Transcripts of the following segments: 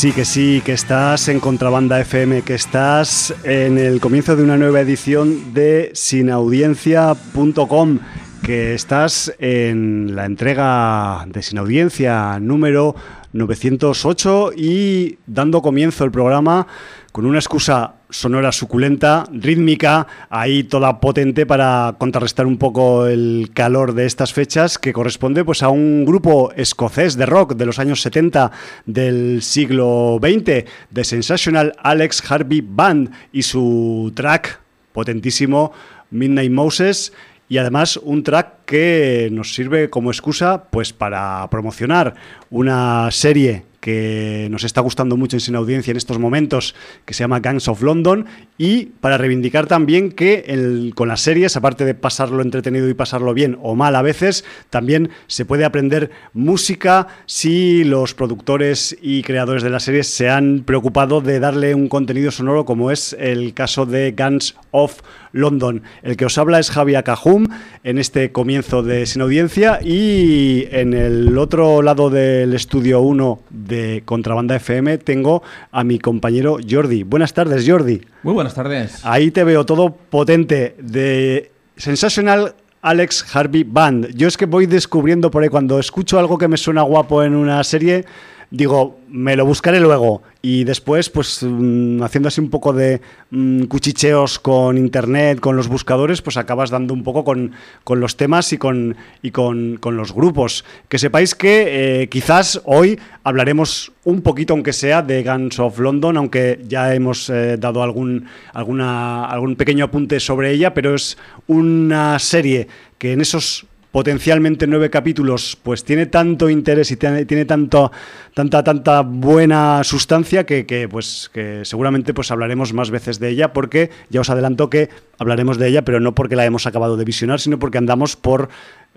Sí, que sí, que estás en Contrabanda FM, que estás en el comienzo de una nueva edición de sinaudiencia.com, que estás en la entrega de Sin Audiencia número 908 y dando comienzo el programa con una excusa sonora suculenta, rítmica, ahí toda potente para contrarrestar un poco el calor de estas fechas, que corresponde pues a un grupo escocés de rock de los años 70 del siglo XX, The Sensational Alex Harvey Band y su track potentísimo Midnight Moses y además un track que nos sirve como excusa pues para promocionar una serie que nos está gustando mucho en Sin Audiencia en estos momentos, que se llama Gangs of London, y para reivindicar también que con las series, aparte de pasarlo entretenido y pasarlo bien o mal a veces, también se puede aprender música si los productores y creadores de las series se han preocupado de darle un contenido sonoro, como es el caso de Gangs of London. El que os habla es Javier Cajum en este comienzo de Sin Audiencia y en el otro lado del estudio 1 de Contrabanda FM tengo a mi compañero Jordi. Buenas tardes, Jordi. Muy buenas tardes. Ahí te veo todo potente de Sensational Alex Harvey Band. Yo es que voy descubriendo por ahí cuando escucho algo que me suena guapo en una serie, digo, me lo buscaré luego. Y después, pues mm, haciendo así un poco de mm, cuchicheos con internet, con los buscadores, pues acabas dando un poco con, con los temas y con, y con, con los grupos. Que sepáis que eh, quizás hoy hablaremos un poquito, aunque sea, de Guns of London, aunque ya hemos eh, dado algún, alguna, algún pequeño apunte sobre ella, pero es una serie que en esos potencialmente nueve capítulos, pues tiene tanto interés y tiene, tanto, tanta, tanta buena sustancia que, pues, que seguramente pues hablaremos más veces de ella, porque ya os adelanto que hablaremos de ella, pero no porque la hemos acabado de visionar, sino porque andamos por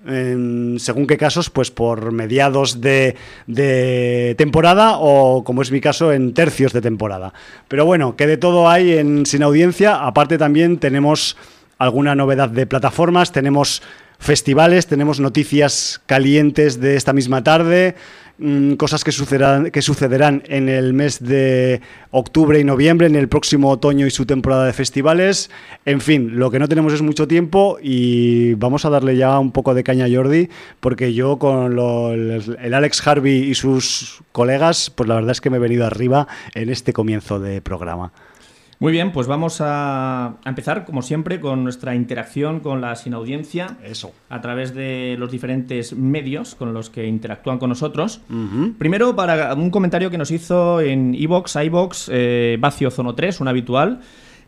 en según qué casos, pues por mediados de, de, temporada o, como es mi caso, en tercios de temporada. Pero bueno, que de todo hay en Sin Audiencia. Aparte también tenemos alguna novedad de plataformas, tenemos festivales, tenemos noticias calientes de esta misma tarde, mmm, cosas que sucederán, que sucederán en el mes de octubre y noviembre, en el próximo otoño y su temporada de festivales. En fin, lo que no tenemos es mucho tiempo y vamos a darle ya un poco de caña a Jordi, porque yo con lo, el Alex Harvey y sus colegas, pues la verdad es que me he venido arriba en este comienzo de programa. Muy bien, pues vamos a, a, empezar, como siempre, con nuestra interacción con la sin audiencia. Eso. A través de los diferentes medios con los que interactúan con nosotros. Uh -huh. Primero, para un comentario que nos hizo en iBox, iBox, eh, Vacio Zono 3, un habitual.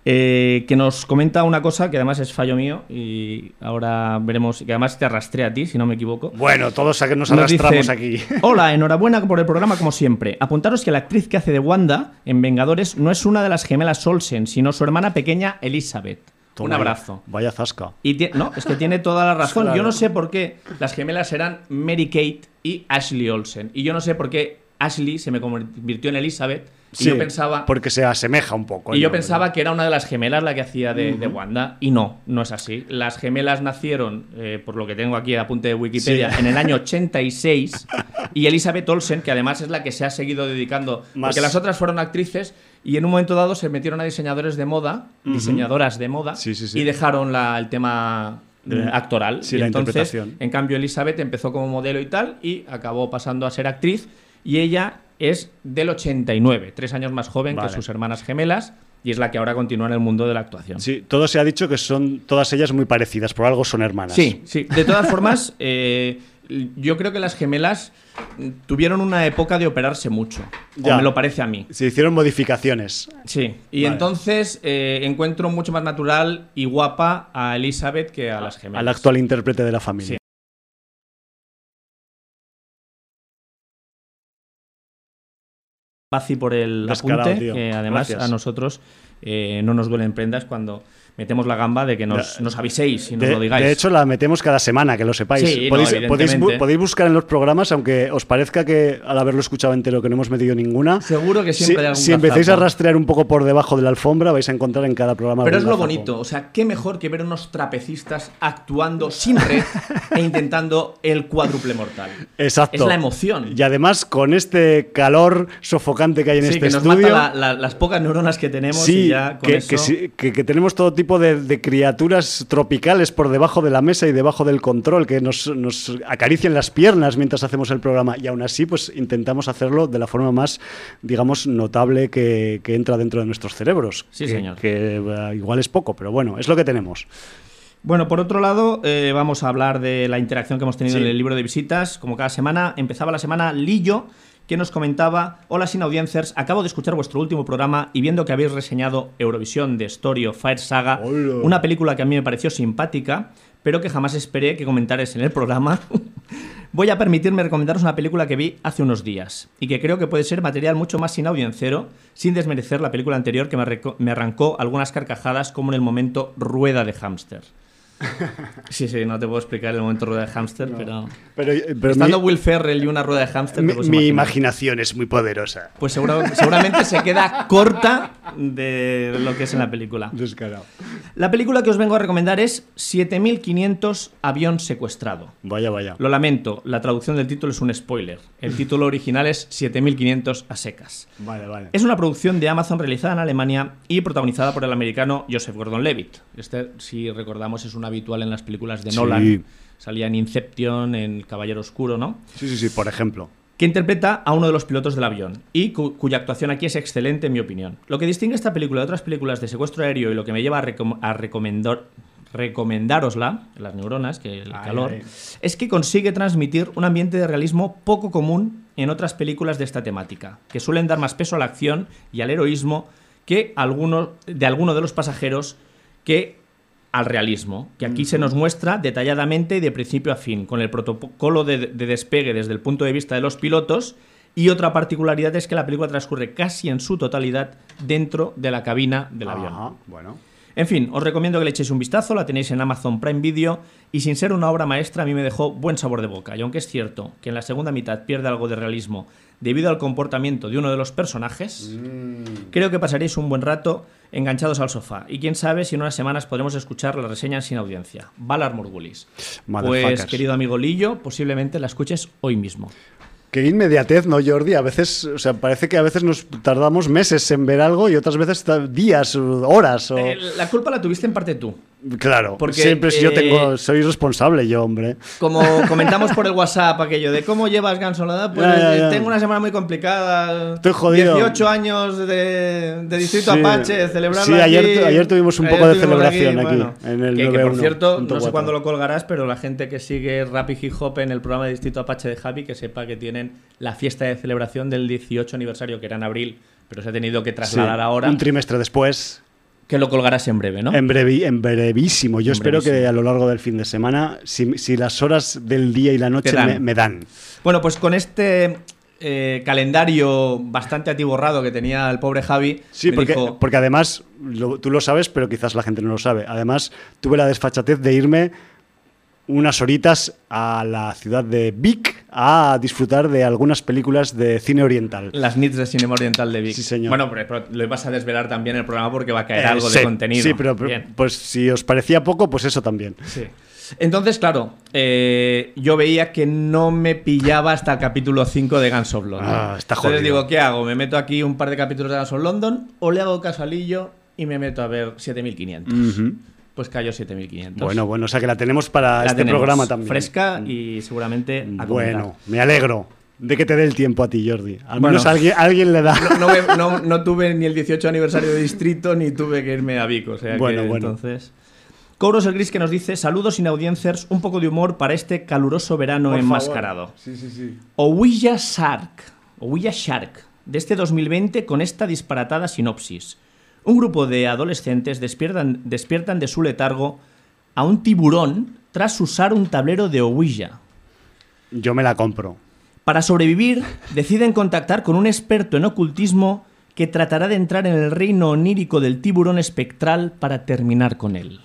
Eh, que nos comenta una cosa que además es fallo mío y ahora veremos, que además te arrastré a ti, si no me equivoco. Bueno, todos nos arrastramos dice, aquí. Hola, enhorabuena por el programa como siempre. Apuntaros que la actriz que hace de Wanda en Vengadores no es una de las gemelas Olsen, sino su hermana pequeña Elizabeth. Toma, un abrazo. Vaya zasca. Y no, es que tiene toda la razón. Claro. Yo no sé por qué las gemelas eran Mary Kate y Ashley Olsen. Y yo no sé por qué Ashley se me convirtió en Elizabeth. Y sí, yo pensaba. Porque se asemeja un poco. Y yo pensaba que era una de las gemelas la que hacía de, uh -huh. de Wanda. Y no, no es así. Las gemelas nacieron, eh, por lo que tengo aquí a apunte de Wikipedia, sí. en el año 86. y Elizabeth Olsen, que además es la que se ha seguido dedicando. Más... Porque las otras fueron actrices. Y en un momento dado se metieron a diseñadores de moda, uh -huh. diseñadoras de moda, sí, y dejaron la, el tema eh, actoral. Sí, y la entonces, interpretación. En cambio, Elizabeth empezó como modelo y tal, y acabó pasando a ser actriz. Y ella es del 89, tres años más joven vale. que sus hermanas gemelas y es la que ahora continúa en el mundo de la actuación. Sí, todo se ha dicho que son todas ellas muy parecidas, por algo son hermanas. Sí, sí. De todas formas, eh, yo creo que las gemelas tuvieron una época de operarse mucho, ya. o me lo parece a mí. Se hicieron modificaciones. Sí, y vale. entonces eh, encuentro mucho más natural y guapa a Elizabeth que a las gemelas. Al actual intérprete de la familia. Sí. Paci por el apunte, que además Gracias. a nosotros eh, no nos duelen prendas cuando metemos la gamba de que nos, nos aviséis y nos De, lo digáis. de hecho, la metemos cada semana, que lo sepáis. Sí, no, podéis, podéis, podéis buscar en los programas, aunque os parezca que al haberlo escuchado entero que no hemos metido ninguna. Seguro que siempre si, hay algún si empezáis a rastrear un poco por debajo de la alfombra, vais a encontrar en cada programa. Pero es lo bonito, o sea, qué mejor que ver unos trapecistas actuando sin red e intentando el cuádruple mortal. Exacto. Es la emoción. Y además, con este calor sofocante que hay en sí, este que nos estudio. mata la- la- las pocas neuronas que tenemos y Sí, ya con que, eso... que- que tenemos todo tipo de, de criaturas tropicales por debajo de la mesa y debajo del control que nos, nos acarician las piernas mientras hacemos el programa. Y aún así, pues intentamos hacerlo de la forma más, digamos, notable que, que entra dentro de nuestros cerebros. Sí, que, señor. Que eh, igual es poco, pero bueno, es lo que tenemos. Bueno, por otro lado, eh, vamos a hablar de la interacción que hemos tenido Sí. en el libro de visitas. Como cada semana, empezaba la semana Lillo, que nos comentaba: Hola, sin audiencers, acabo de escuchar vuestro último programa y viendo que habéis reseñado Eurovisión de Story of Fire Saga, Hola. una película que a mí me pareció simpática, pero que jamás esperé que comentares en el programa. Voy a permitirme recomendaros una película que vi hace unos días y que creo que puede ser material mucho más sin audiencero, sin desmerecer la película anterior que me, me arrancó algunas carcajadas, como en el momento Rueda de Hámster. Sí, sí, no te puedo explicar el momento rueda de hámster, pero... Pero, pero Estando mi, Will Ferrell y una rueda de hámster... te mi- imaginación es muy poderosa. Pues seguro- seguramente se queda corta de lo que es en la película. Descarado. La película que os vengo a recomendar es 7500 avión secuestrado. Vaya, vaya. Lo lamento, la traducción del título es un spoiler. El título original es 7500 a secas. Vale, vale. Es una producción de Amazon realizada en Alemania y protagonizada por el americano Joseph Gordon-Levitt. Este, si recordamos, es habitual en las películas de Sí. Nolan. Salía en Inception, en Caballero Oscuro, ¿no? Sí, sí, sí, por ejemplo. Que interpreta a uno de los pilotos del avión y cu- cuya actuación aquí es excelente, en mi opinión. Lo que distingue esta película de otras películas de secuestro aéreo y lo que me lleva a, recom- a recomendar recomendárosla, las neuronas, que el Ay, calor, ay. es que consigue transmitir un ambiente de realismo poco común en otras películas de esta temática, que suelen dar más peso a la acción y al heroísmo que alguno, de alguno de los pasajeros que al realismo, que aquí se nos muestra detalladamente y de principio a fin, con el protocolo de, de despegue desde el punto de vista de los pilotos. Y otra particularidad es que la película transcurre casi en su totalidad dentro de la cabina del avión. Bueno. En fin, os recomiendo que le echéis un vistazo, la tenéis en Amazon Prime Video y sin ser una obra maestra a mí me dejó buen sabor de boca. Y aunque es cierto que en la segunda mitad pierde algo de realismo debido al comportamiento de uno de los personajes, creo que pasaréis un buen rato enganchados al sofá. Y quién sabe si en unas semanas podremos escuchar la reseña sin audiencia. Valar Morgulis. Pues, querido amigo Lillo, posiblemente la escuches hoy mismo. Qué inmediatez, ¿no, Jordi? A veces, o sea, parece que a veces nos tardamos meses en ver algo y otras veces días, horas. O... Eh, la culpa la tuviste en parte tú. claro, porque, siempre si yo eh, tengo, soy responsable yo, hombre. Como comentamos por el WhatsApp aquello de cómo llevas Gansolada, pues Ya, ya, ya. tengo una semana muy complicada. Estoy jodido. 18 años de, de Distrito Sí. Apache, celebrarlo Sí, ayer- aquí. ayer tuvimos un Ayer poco de celebración aquí, en el que, que, por 91.4. cierto, no sé cuándo lo colgarás, pero la gente que sigue Rap y Hip Hop en el programa de Distrito Apache de Javi, que sepa que tienen la fiesta de celebración del 18 aniversario, que era en abril, pero se ha tenido que trasladar Sí, ahora, Un trimestre después, que lo colgarás en breve, ¿no? en, brevi- en brevísimo. Yo En espero que a lo largo del fin de semana, si, si las horas del día y la noche dan. me, me dan. Bueno, pues con este eh, calendario bastante atiborrado que tenía el pobre Javi, Sí, porque, dijo, porque además, lo- tú lo sabes, pero quizás la gente no lo sabe. Además, tuve la desfachatez de irme unas horitas a la ciudad de Vic a disfrutar de algunas películas de cine oriental. las nits de Cinema Oriental de Vic. Sí, señor. Bueno, pero, lo ibas a desvelar también en el programa porque va a caer Eh, algo sí, de contenido. Sí, pero, pues si os parecía poco, pues eso también. Sí. Entonces, claro, eh, yo veía que no me pillaba hasta el capítulo 5 de Guns of London. Ah, está Entonces jodido. digo, ¿qué hago? ¿Me meto aquí un par de capítulos de Guns of London o le hago caso a Lillo y me meto a ver 7500? Ujú. Pues cayó 7500. Bueno, bueno, o sea que la tenemos para La este tenemos programa también. Fresca y seguramente a. Bueno, me alegro de que te dé el tiempo a ti, Jordi. Al Bueno. menos alguien, alguien le da. No, me- no- no tuve ni el 18 aniversario de distrito ni tuve que irme a Vic, o sea Bueno, que bueno. entonces... Cobros el Gris que nos dice saludos sin audiencers, un poco de humor para este caluroso verano enmascarado. Sí, sí, sí. Ouija Shark, Ouija Shark, de este 2020 con esta disparatada sinopsis. Un grupo de adolescentes despiertan, despiertan de su letargo a un tiburón tras usar un tablero de Ouija. Yo me la compro. Para sobrevivir, deciden contactar con un experto en ocultismo que tratará de entrar en el reino onírico del tiburón espectral para terminar con él.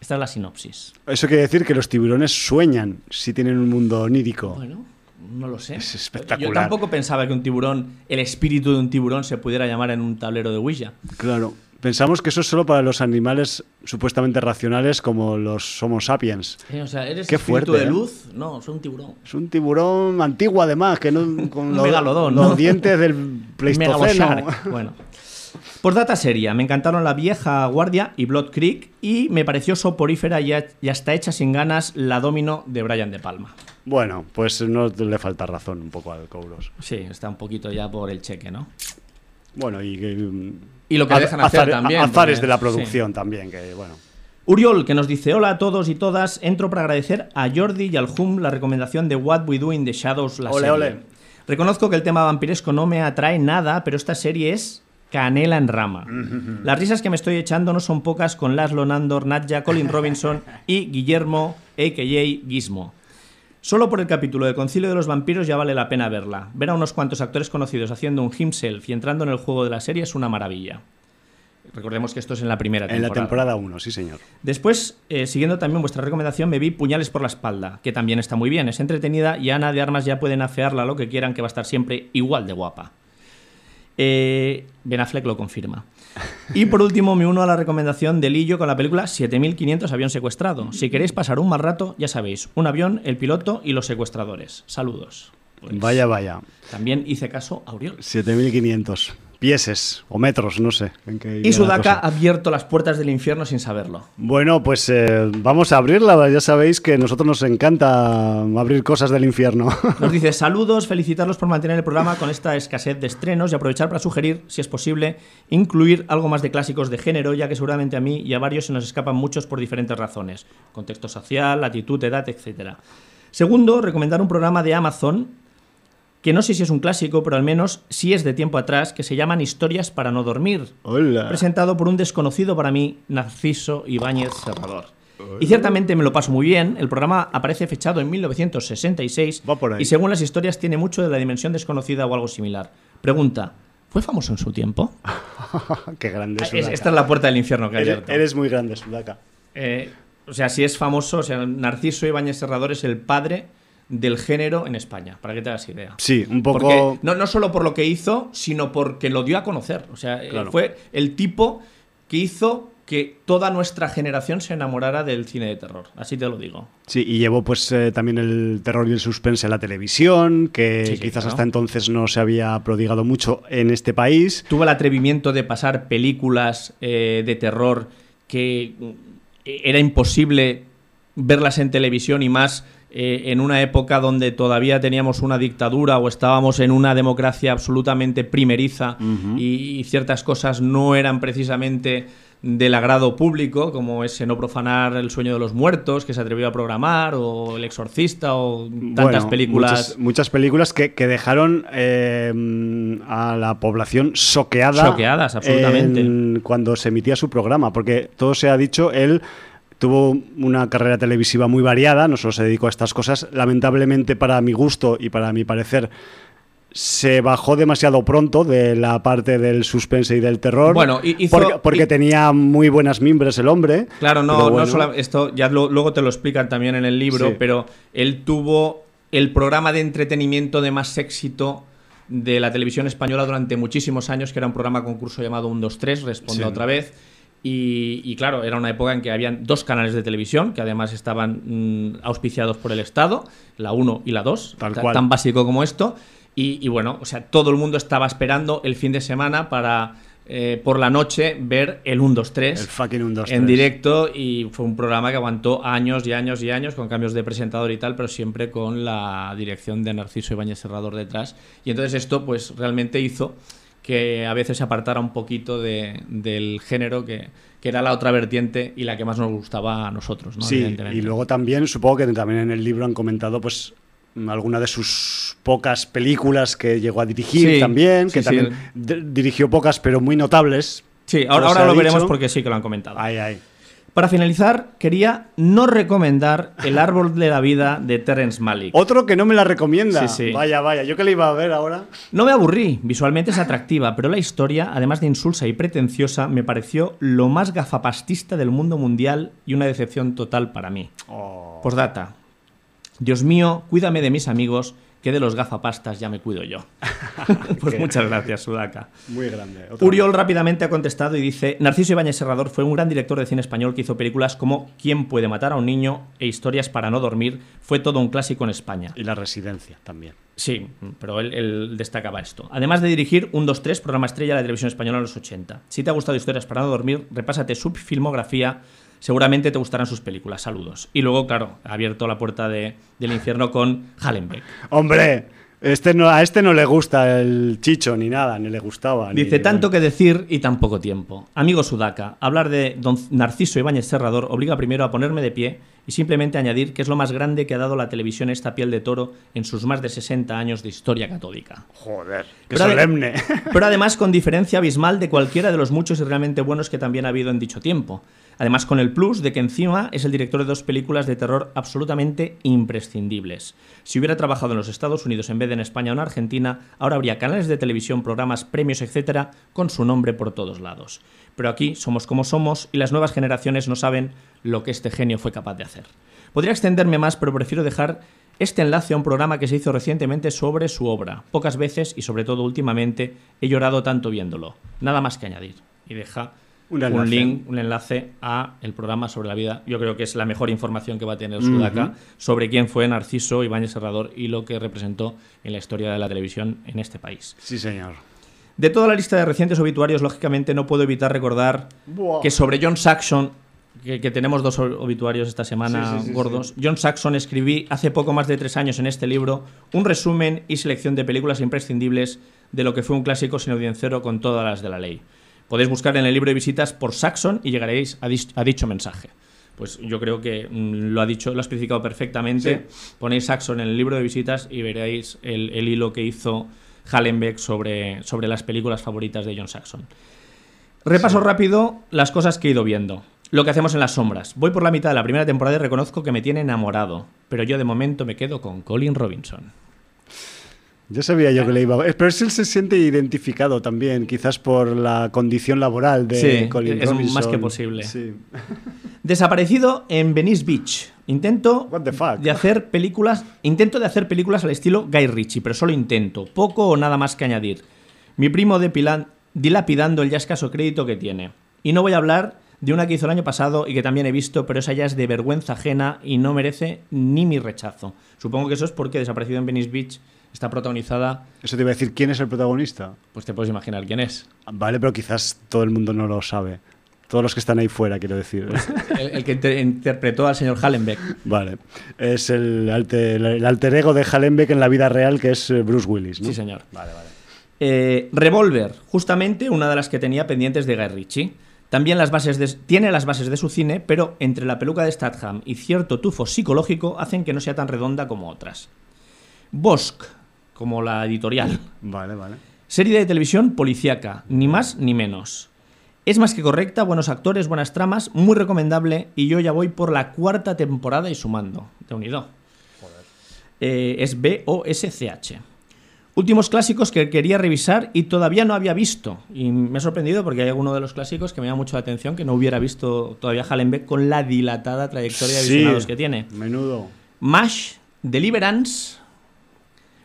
Esta es la sinopsis. Eso quiere decir que los tiburones sueñan si tienen un mundo onírico. Bueno, no lo sé. Es espectacular. Yo tampoco pensaba que un tiburón, el espíritu de un tiburón, se pudiera llamar en un tablero de Ouija. Claro. Pensamos que eso es solo para los animales supuestamente racionales como los Homo sapiens. Eh, o sea, ¿eres Qué espíritu fuerte, de ¿eh? luz? No, soy un tiburón. Es un tiburón antiguo además, que no con Un los, megalodón, los ¿no? dientes del Pleistoceno. Bueno. Por data seria, me encantaron La Vieja Guardia y Blood Creek y me pareció soporífera y, a- y hasta hecha sin ganas la Domino de Brian De Palma. Bueno, pues no le falta razón un poco al Cobros. Sí, está un poquito ya por el cheque, ¿no? Bueno, y, que- Y lo que az- dejan hacer azar- también, Azares porque- de la sí. producción también, que bueno. Uriol, que nos dice hola a todos y todas, entro para agradecer a Jordi y al Hum la recomendación de What We Do in the Shadows, la Ole, serie. ole. Reconozco que el tema vampiresco no me atrae nada, pero esta serie es canela en rama. Las risas que me estoy echando no son pocas con Laszlo Nandor, Nadja, Colin Robinson y Guillermo, a.k.a. Gizmo. Solo por el capítulo de Concilio de los Vampiros ya vale la pena verla. Ver a unos cuantos actores conocidos haciendo un himself y entrando en el juego de la serie es una maravilla. Recordemos que esto es en la primera En temporada. la temporada 1, sí señor. Después, eh, siguiendo también vuestra recomendación, me vi Puñales por la espalda, que también está muy bien, es entretenida y Ana de Armas ya pueden afearla lo que quieran, que va a estar siempre igual de guapa. Eh, ben Affleck lo confirma. Y por último, me uno a la recomendación de Lillo con la película 7500 avión secuestrado. Si queréis pasar un mal rato, ya sabéis, un avión, el piloto y los secuestradores. Saludos. Pues, Vaya, vaya. También hice caso a Auriol. 7500 pieses o metros, no sé. en qué iría Y Sudaka ha abierto las puertas del infierno sin saberlo. Bueno, pues eh, vamos a abrirla. Ya sabéis que a nosotros nos encanta abrir cosas del infierno. Nos dice saludos, felicitarlos por mantener el programa con esta escasez de estrenos y aprovechar para sugerir, si es posible, incluir algo más de clásicos de género, ya que seguramente a mí y a varios se nos escapan muchos por diferentes razones, contexto social, latitud, edad, etc. Segundo, recomendar un programa de Amazon que no sé si es un clásico, pero al menos sí es de tiempo atrás, que se llaman Historias para no dormir Hola. presentado por un desconocido para mí, Narciso Ibáñez Serrador. Y ciertamente me lo paso muy bien. El programa aparece fechado en 1966 Va por ahí. y según las historias tiene mucho de la dimensión desconocida o algo similar. Pregunta, ¿fue famoso en su tiempo? Qué grande Es- Sudaka. esta es la puerta del infierno que ha eres, eres muy grande, Sudaka. Eh, o sea, si es famoso, o sea, Narciso Ibáñez Serrador es el padre del género en España, para que te hagas idea. Sí, un poco. Porque no, no solo por lo que hizo, sino porque lo dio a conocer. O sea, eh, Claro. fue el tipo que hizo que toda nuestra generación se enamorara del cine de terror. Así te lo digo. Sí, y llevó pues eh, también el terror y el suspense en la televisión, que Sí, sí, quizás claro. hasta entonces no se había prodigado mucho en este país. Tuvo el atrevimiento de pasar películas eh, de terror que era imposible verlas en televisión y más eh, en una época donde todavía teníamos una dictadura o estábamos en una democracia absolutamente primeriza y, y ciertas cosas no eran precisamente del agrado público, como ese no profanar el sueño de los muertos que se atrevió a programar, o El Exorcista, o tantas Bueno, películas. Muchas, muchas películas que, que dejaron eh, a la población soqueada. Choqueadas, absolutamente. en- cuando se emitía su programa, porque todo se ha dicho, él tuvo una carrera televisiva muy variada, no solo se dedicó a estas cosas. Lamentablemente, para mi gusto y para mi parecer, se bajó demasiado pronto de la parte del suspense y del terror. Bueno, hi- hizo- porque, tenía muy buenas mimbres el hombre. Claro, no, no solo esto ya lo- luego te lo explican también en el libro, Sí. pero él tuvo el programa de entretenimiento de más éxito de la televisión española durante muchísimos años, que era un programa concurso llamado 1, 2, 3, responda Sí. otra vez. Y, y claro, era una época en que habían dos canales de televisión que además estaban mm, auspiciados por el Estado, la 1 y la 2, Tal ta- cual. tan básico como esto. Y, y bueno, o sea, todo el mundo estaba esperando el fin de semana para eh, por la noche ver el 1, 2, 3 El fucking 1, 2, en 3. directo y fue un programa que aguantó años y años y años con cambios de presentador y tal, pero siempre con la dirección de Narciso Ibáñez Serrador detrás. Y entonces esto pues realmente hizo que a veces se apartara un poquito de- del género que, que era la otra vertiente y la que más nos gustaba a nosotros, ¿no? Sí, y luego también, supongo que también en el libro han comentado, pues, alguna de sus pocas películas que llegó a dirigir Sí, también, que sí, sí. también di- dirigió pocas, pero muy notables. Sí, ahora, se ahora lo dicho. veremos porque sí que lo han comentado. Ay, ay. Para finalizar, quería no recomendar El árbol de la vida de Terence Malick. Otro que no me la recomienda. Sí, sí. Vaya, vaya. Yo que le iba a ver ahora. No me aburrí, visualmente es atractiva, pero la historia, además de insulsa y pretenciosa, me pareció lo más gafapastista del mundo mundial y una decepción total para mí. Oh. Postdata. Dios mío, cuídame de mis amigos, que de los gafapastas ya me cuido yo. pues muchas gracias, Sudaka. Muy grande. Uriol rápidamente ha contestado y dice, Narciso Ibáñez Serrador fue un gran director de cine español que hizo películas como ¿Quién puede matar a un niño? e Historias para no dormir. Fue todo un clásico en España. Y la residencia también. Sí, pero él, él destacaba esto. Además de dirigir un 2-3, programa estrella de la televisión española en los 80. Si te ha gustado Historias para no dormir, repásate su filmografía. Seguramente te gustarán sus películas. Saludos. Y luego, claro, ha abierto la puerta de- del infierno con Hallenbeck. Hombre, este no, a este no le gusta el chicho ni nada, ni le gustaba. ni- Dice, tanto que decir y tan poco tiempo. Amigo Sudaca, hablar de don Narciso Ibáñez Serrador obliga primero a ponerme de pie y simplemente añadir que es lo más grande que ha dado la televisión esta piel de toro en sus más de 60 años de historia católica. Joder, qué Pero ade- solemne. Pero además con diferencia abismal de cualquiera de los muchos y realmente buenos que también ha habido en dicho tiempo. Además con el plus de que encima es el director de dos películas de terror absolutamente imprescindibles. Si hubiera trabajado en los Estados Unidos en vez de en España o en Argentina, ahora habría canales de televisión, programas, premios, etcétera, con su nombre por todos lados. Pero aquí somos como somos y las nuevas generaciones no saben lo que este genio fue capaz de hacer. Podría extenderme más, pero prefiero dejar este enlace a un programa que se hizo recientemente sobre su obra. Pocas veces y sobre todo últimamente he llorado tanto viéndolo. Nada más que añadir. Y deja Un un, link, un enlace a el programa sobre la vida. Yo creo que es la mejor información que va a tener Sudaca sobre quién fue Narciso Ibáñez Serrador y lo que representó en la historia de la televisión en este país. Sí, señor. De toda la lista de recientes obituarios, lógicamente no puedo evitar recordar Buah. que sobre John Saxon, que, que tenemos dos obituarios esta semana Sí, sí, sí, gordos, John Saxon escribí hace poco más de tres años en este libro un resumen y selección de películas imprescindibles de lo que fue un clásico sin audiencero con todas las de la ley. Podéis buscar en el libro de visitas por Saxon y llegaréis a, dicho mensaje. Pues yo creo que mm, lo ha dicho, lo ha especificado perfectamente. Ponéis Saxon en el libro de visitas y veréis el, el hilo que hizo Hallenbeck sobre, sobre las películas favoritas de John Saxon. Repaso rápido las cosas que he ido viendo. Lo que hacemos en las sombras. Voy por la mitad de la primera temporada y reconozco que me tiene enamorado. Pero yo de momento me quedo con Colin Robinson. Yo sabía yo que le iba a... Pero él se siente identificado también, quizás por la condición laboral de Sí, Colin es Robinson. más que posible. Sí. Desaparecido en Venice Beach. Intento What the fuck? de hacer películas. Intento de hacer películas al estilo Guy Ritchie, pero solo intento. Poco o nada más que añadir. Mi primo depilan- dilapidando el ya escaso crédito que tiene. Y no voy a hablar de una que hizo el año pasado y que también he visto, pero esa ya es de vergüenza ajena y no merece ni mi rechazo. Supongo que eso es porque Desaparecido en Venice Beach está protagonizada, Eso te iba a decir, ¿quién es el protagonista? pues te puedes imaginar quién es. Vale, pero quizás todo el mundo no lo sabe. Todos los que están ahí fuera, quiero decir. El, el que inter- interpretó al señor Hallenbeck. Vale. Es el alter, el alter ego de Hallenbeck en la vida real, que es eh, Bruce Willis, ¿no? Sí, señor. Vale, vale. Eh, Revolver, justamente una de las que tenía pendientes de Guy Ritchie. También las bases de- tiene las bases de su cine, pero entre la peluca de Statham y cierto tufo psicológico hacen que no sea tan redonda como otras. Bosk, como la editorial. Vale, vale. Serie de televisión policíaca, ni más ni menos. Es más que correcta, buenos actores, buenas tramas, muy recomendable y yo ya voy por la cuarta temporada y sumando. De unido. Eh, es B-O-S-C-H. Últimos clásicos que quería revisar y todavía no había visto. Y me ha sorprendido porque hay alguno de los clásicos que me llama mucho la atención que no hubiera visto todavía Hallenbeck con la dilatada trayectoria de Sí. visionados que tiene. Menudo. MASH, Deliverance,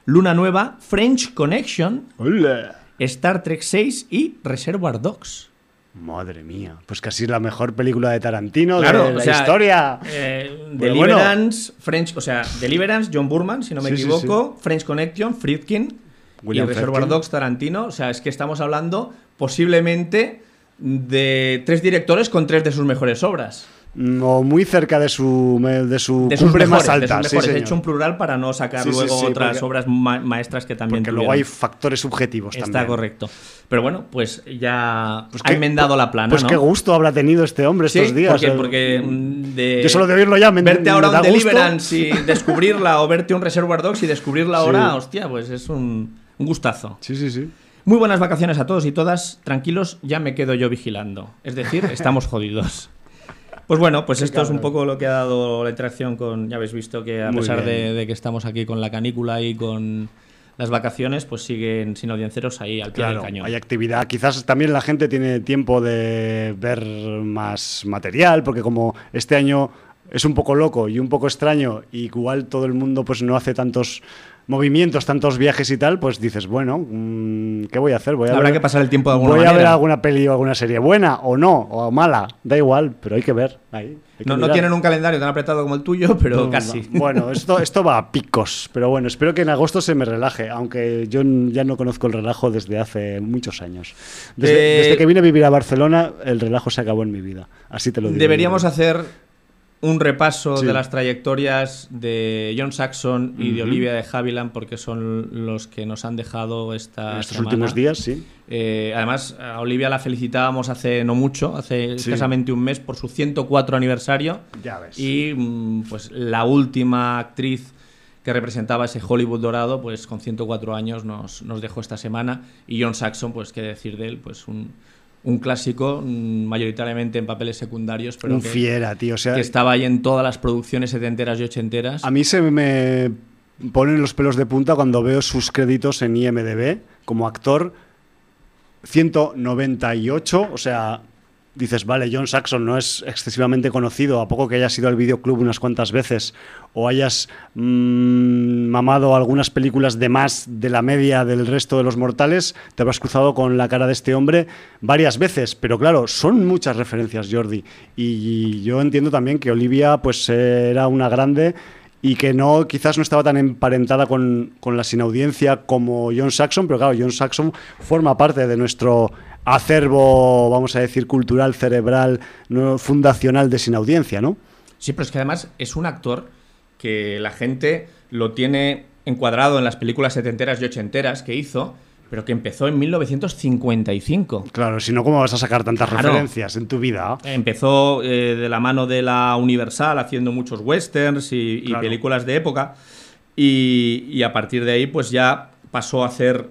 Luna Nueva, French Connection, ¡Hola! Star Trek 6 y Reservoir Dogs. Madre mía. Pues casi es la mejor película de Tarantino Claro, de o la sea, historia. Eh, Pero Deliverance, French, o sea, Deliverance, John Burman, si no me Sí, sí, equivoco, French Connection, Friedkin William y Reservoir Friedkin. Dogs Tarantino. O sea, es que estamos hablando posiblemente de tres directores con tres de sus mejores obras. Mm, O muy cerca de su, de su De sus cumbre mejores, más de alta. sus sí, mejores. He hecho un plural para no sacar Sí, luego sí, otras porque- obras ma- maestras que también Porque luego hay factores subjetivos Está también. correcto. Pero bueno, pues ya Pues ha qué- enmendado la plana, Pues ¿no? qué gusto habrá tenido este hombre estos días. porque, eh. porque, mm, de Yo solo de oírlo ya me- verte me ahora da un gusto. Deliverance y descubrirla o verte un Reservoir Dogs y descubrirla ahora, hostia, pues es un, un gustazo. Sí, sí, sí. Muy buenas vacaciones a todos y todas. Tranquilos, ya me quedo yo vigilando. Es decir, estamos jodidos. Pues bueno, pues esto es un poco lo que ha dado la interacción con. Ya habéis visto que a pesar de, que estamos aquí con la canícula y con las vacaciones, pues siguen sin audienceros ahí al pie del cañón. Hay actividad. Quizás también la gente tiene tiempo de ver más material, porque como este año es un poco loco y un poco extraño, y igual todo el mundo pues no hace tantos movimientos, tantos viajes y tal, pues dices, bueno, mm, ¿qué voy a hacer? Voy a Habrá ver, que pasar el tiempo de alguna Voy manera. a ver alguna peli o alguna serie buena o no, o mala, da igual, pero hay que ver. Ahí, hay que No, no tienen un calendario tan apretado como el tuyo, pero No, casi. no. Bueno, esto, esto va a picos, pero bueno, espero que en agosto se me relaje, aunque yo ya no conozco el relajo desde hace muchos años. Desde, Eh, desde que vine a vivir a Barcelona, el relajo se acabó en mi vida. Así te lo digo. Deberíamos hacer un repaso Sí. de las trayectorias de John Saxon y de. Olivia de Havilland, porque son los que nos han dejado esta En estos semana. últimos días, sí. Eh, además, a Olivia la felicitábamos hace no mucho, hace Sí. escasamente un mes, por su 104 aniversario. Ya ves. Y mm, pues la última actriz que representaba ese Hollywood dorado, pues con 104 años nos, nos dejó esta semana. Y John Saxon, pues qué decir de él, pues un, un clásico, mm, mayoritariamente en papeles secundarios, pero un que, fiera, tío. O sea, que estaba ahí en todas las producciones setenteras y ochenteras. A mí se me ponen los pelos de punta cuando veo sus créditos en IMDB como actor 198, o sea, dices, vale, John Saxon no es excesivamente conocido, a poco que hayas ido al videoclub unas cuantas veces o hayas mm, mamado algunas películas de más de la media del resto de los mortales, te habrás cruzado con la cara de este hombre varias veces, pero claro, son muchas referencias, Jordi, y yo entiendo también que Olivia pues era una grande y que no quizás no estaba tan emparentada con, con la sin audiencia como John Saxon, pero claro, John Saxon forma parte de nuestro acervo, vamos a decir, cultural, cerebral, no, fundacional de sin audiencia, ¿no? Sí, pero es que además es un actor que la gente lo tiene encuadrado en las películas setenteras y ochenteras que hizo, pero que empezó en 1955. Claro, si no, ¿cómo vas a sacar tantas Claro. referencias en tu vida? Empezó eh, de la mano de la Universal haciendo muchos westerns y, y Claro. películas de época. Y, y a partir de ahí, pues ya pasó a hacer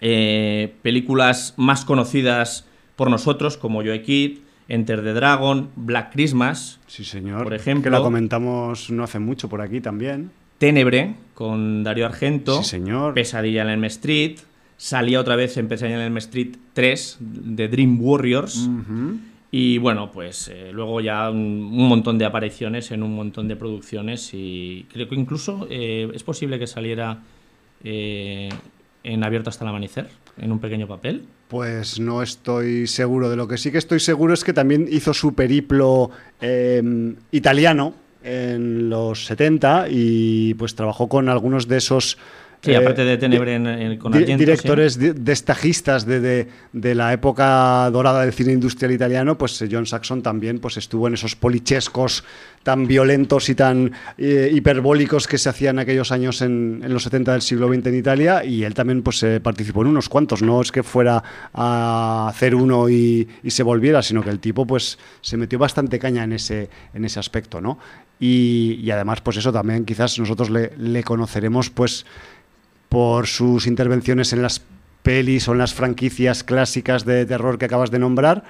eh, películas más conocidas por nosotros, como Joe Kid, Enter the Dragon, Black Christmas, Sí, señor. Por ejemplo- Que la comentamos no hace mucho por aquí también. Ténebre con Dario Argento, Sí, señor. Pesadilla en Elm Street, salía otra vez en Pesadilla en Elm Street 3 de Dream Warriors. Y bueno, pues eh, luego ya un, un montón de apariciones en un montón de producciones y creo que incluso eh, es posible que saliera eh, en Abierto hasta el amanecer, en un pequeño papel. Pues no estoy seguro. De lo que sí que estoy seguro es que también hizo su periplo eh, italiano en los 70 y pues trabajó con algunos de esos... Sí, eh, aparte de Tenebre en- en- con di- Argento, directores di- destajistas de, de- de la época dorada del cine industrial italiano, pues eh, John Saxon también pues, estuvo en esos polichescos tan violentos y tan eh, hiperbólicos que se hacían aquellos años en, en los 70 del siglo XX en Italia y él también pues eh, participó en unos cuantos, no es que fuera a hacer uno y, y se volviera, sino que el tipo pues se metió bastante caña en ese, en ese aspecto, ¿no? Y, y además pues eso también quizás nosotros le, le conoceremos pues por sus intervenciones en las pelis o en las franquicias clásicas de terror que acabas de nombrar,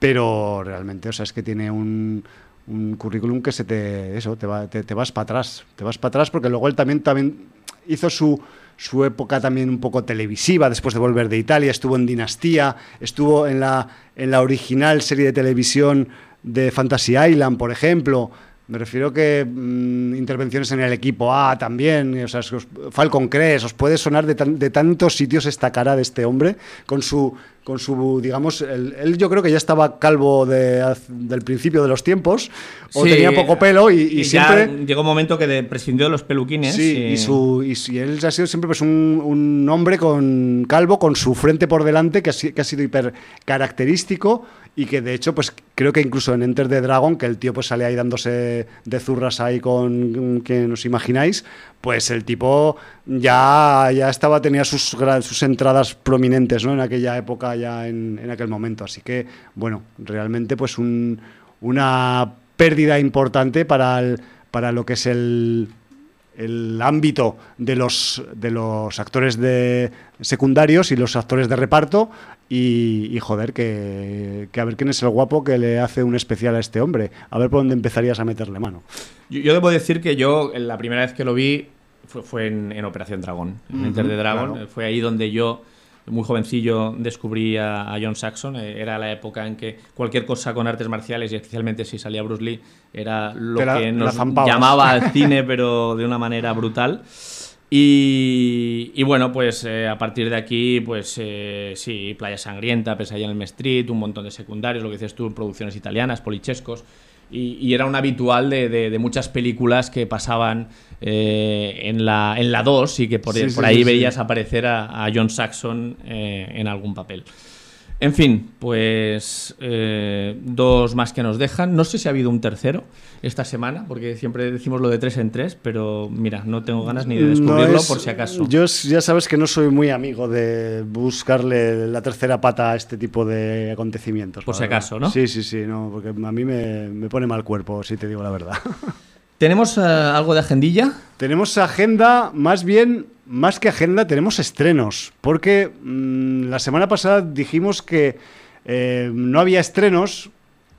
pero realmente, o sea, es que tiene un, un currículum que se te, eso, te, va- te, te vas para atrás, te vas para atrás porque luego él también, también hizo su, su época también un poco televisiva después de volver de Italia, estuvo en Dinastía, estuvo en la, en la original serie de televisión de Fantasy Island, por ejemplo. Me refiero que mm, intervenciones en el equipo A también, o sea, Falcon Crest, os puede sonar de, de tantos sitios esta cara de este hombre, con su, con su digamos, él yo creo que ya estaba calvo de, del principio de los tiempos, o Sí, tenía poco pelo y, siempre... llegó un momento que de- prescindió de los peluquines. Sí, y, y, su- y él ha sido siempre pues un, un hombre con calvo, con su frente por delante, que ha, si- que ha sido hiper característico y que de hecho, pues creo que incluso en Enter the Dragon, que el tío pues sale ahí dándose de zurras ahí con quien os imagináis, pues el tipo ya, ya estaba, tenía sus, sus entradas prominentes ¿no? en aquella época, ya en, en aquel momento. Así que, bueno, realmente pues un- una pérdida importante para, el- para lo que es el, el ámbito de los, de los actores de secundarios y los actores de reparto. Y, joder, que, a ver quién es el guapo que le hace un especial a este hombre, a ver por dónde empezarías a meterle mano. Yo, debo decir que yo la primera vez que lo vi fue, en, Operación Dragón, en Enter the Dragon, fue ahí donde yo muy jovencillo descubrí a, John Saxon. Eh, era la época en que cualquier cosa con artes marciales, y especialmente si salía Bruce Lee, era lo que nos llamaba al cine, pero de una manera brutal. Y, bueno, pues eh, a partir de aquí, pues eh, sí, Playa Sangrienta, Pesadilla en el Street, un montón de secundarios, lo que dices tú, producciones italianas, polichescos. Y, era un habitual de, muchas películas que pasaban eh, en, la, en la 2 y que por, ahí veías aparecer a, John Saxon en algún papel. En fin, pues eh, dos más que nos dejan. No sé si ha habido un tercero esta semana, porque siempre decimos lo de tres en tres, pero mira, no tengo ganas ni de descubrirlo por si acaso. Yo ya sabes que no soy muy amigo de buscarle la tercera pata a este tipo de acontecimientos. Por si acaso, ¿no? Sí, sí, sí, no, porque a mí me, me pone mal cuerpo, si te digo la verdad. ¿Tenemos eh, algo de agendilla? Tenemos agenda más bien más que agenda, tenemos estrenos. Porque mm, la semana pasada dijimos que eh, no había estrenos.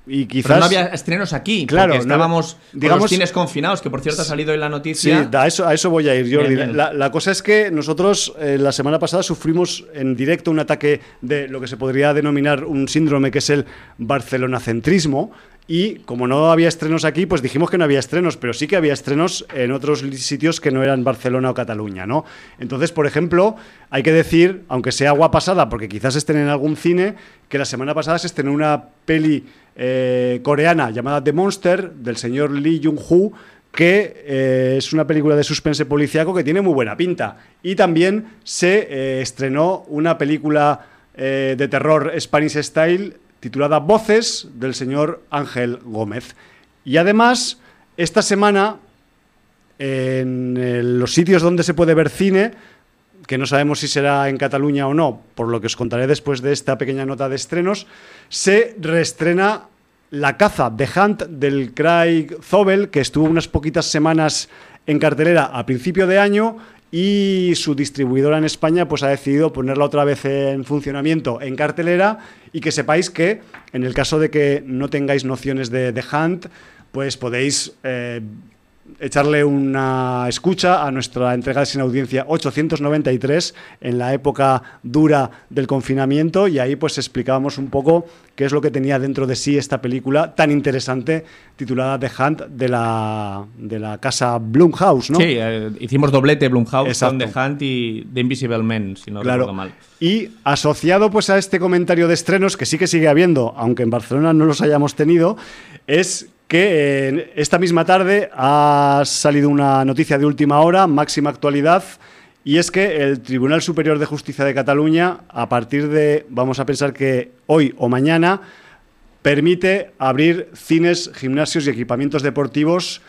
Y quizás... Pero no había estrenos aquí, claro, estábamos digamos, los cines confinados, que por cierto ha salido en la noticia. Sí, a eso, a eso voy a ir, Jordi. La, cosa es que nosotros eh, la semana pasada sufrimos en directo un ataque de lo que se podría denominar un síndrome que es el barcelonacentrismo, y como no había estrenos aquí, pues dijimos que no había estrenos, pero sí que había estrenos en otros sitios que no eran Barcelona o Cataluña, ¿no? Entonces, por ejemplo, hay que decir, aunque sea agua pasada, porque quizás estén en algún cine, que la semana pasada se estrenó una peli eh, coreana llamada The Monster, del señor Lee Jung-hoo, que eh, es una película de suspense policiaco que tiene muy buena pinta. Y también se eh, estrenó una película de terror Spanish Style titulada Voces del señor Ángel Gómez. Y además, esta semana, en los sitios donde se puede ver cine, que no sabemos si será en Cataluña o no, por lo que os contaré después de esta pequeña nota de estrenos, se reestrena La caza de Hunt del Craig Zobel, que estuvo unas poquitas semanas en cartelera a principio de año y su distribuidora en España pues ha decidido ponerla otra vez en funcionamiento en cartelera y que sepáis que en el caso de que no tengáis nociones de, de Hunt, pues podéis eh, echarle una escucha a nuestra entrega sin audiencia 893 en la época dura del confinamiento y ahí pues explicábamos un poco qué es lo que tenía dentro de sí esta película tan interesante titulada The Hunt de la, de la casa Blumhouse, ¿no? Sí, eh, hicimos doblete Blumhouse con The Hunt y The Invisible Man, si no recuerdo mal. Y asociado pues a este comentario de estrenos, que sí que sigue habiendo, aunque en Barcelona no los hayamos tenido, es que esta misma tarde ha salido una noticia de última hora, máxima actualidad, y es que el Tribunal Superior de Justicia de Cataluña, a partir de, vamos a pensar que hoy o mañana, permite abrir cines, gimnasios y equipamientos deportivos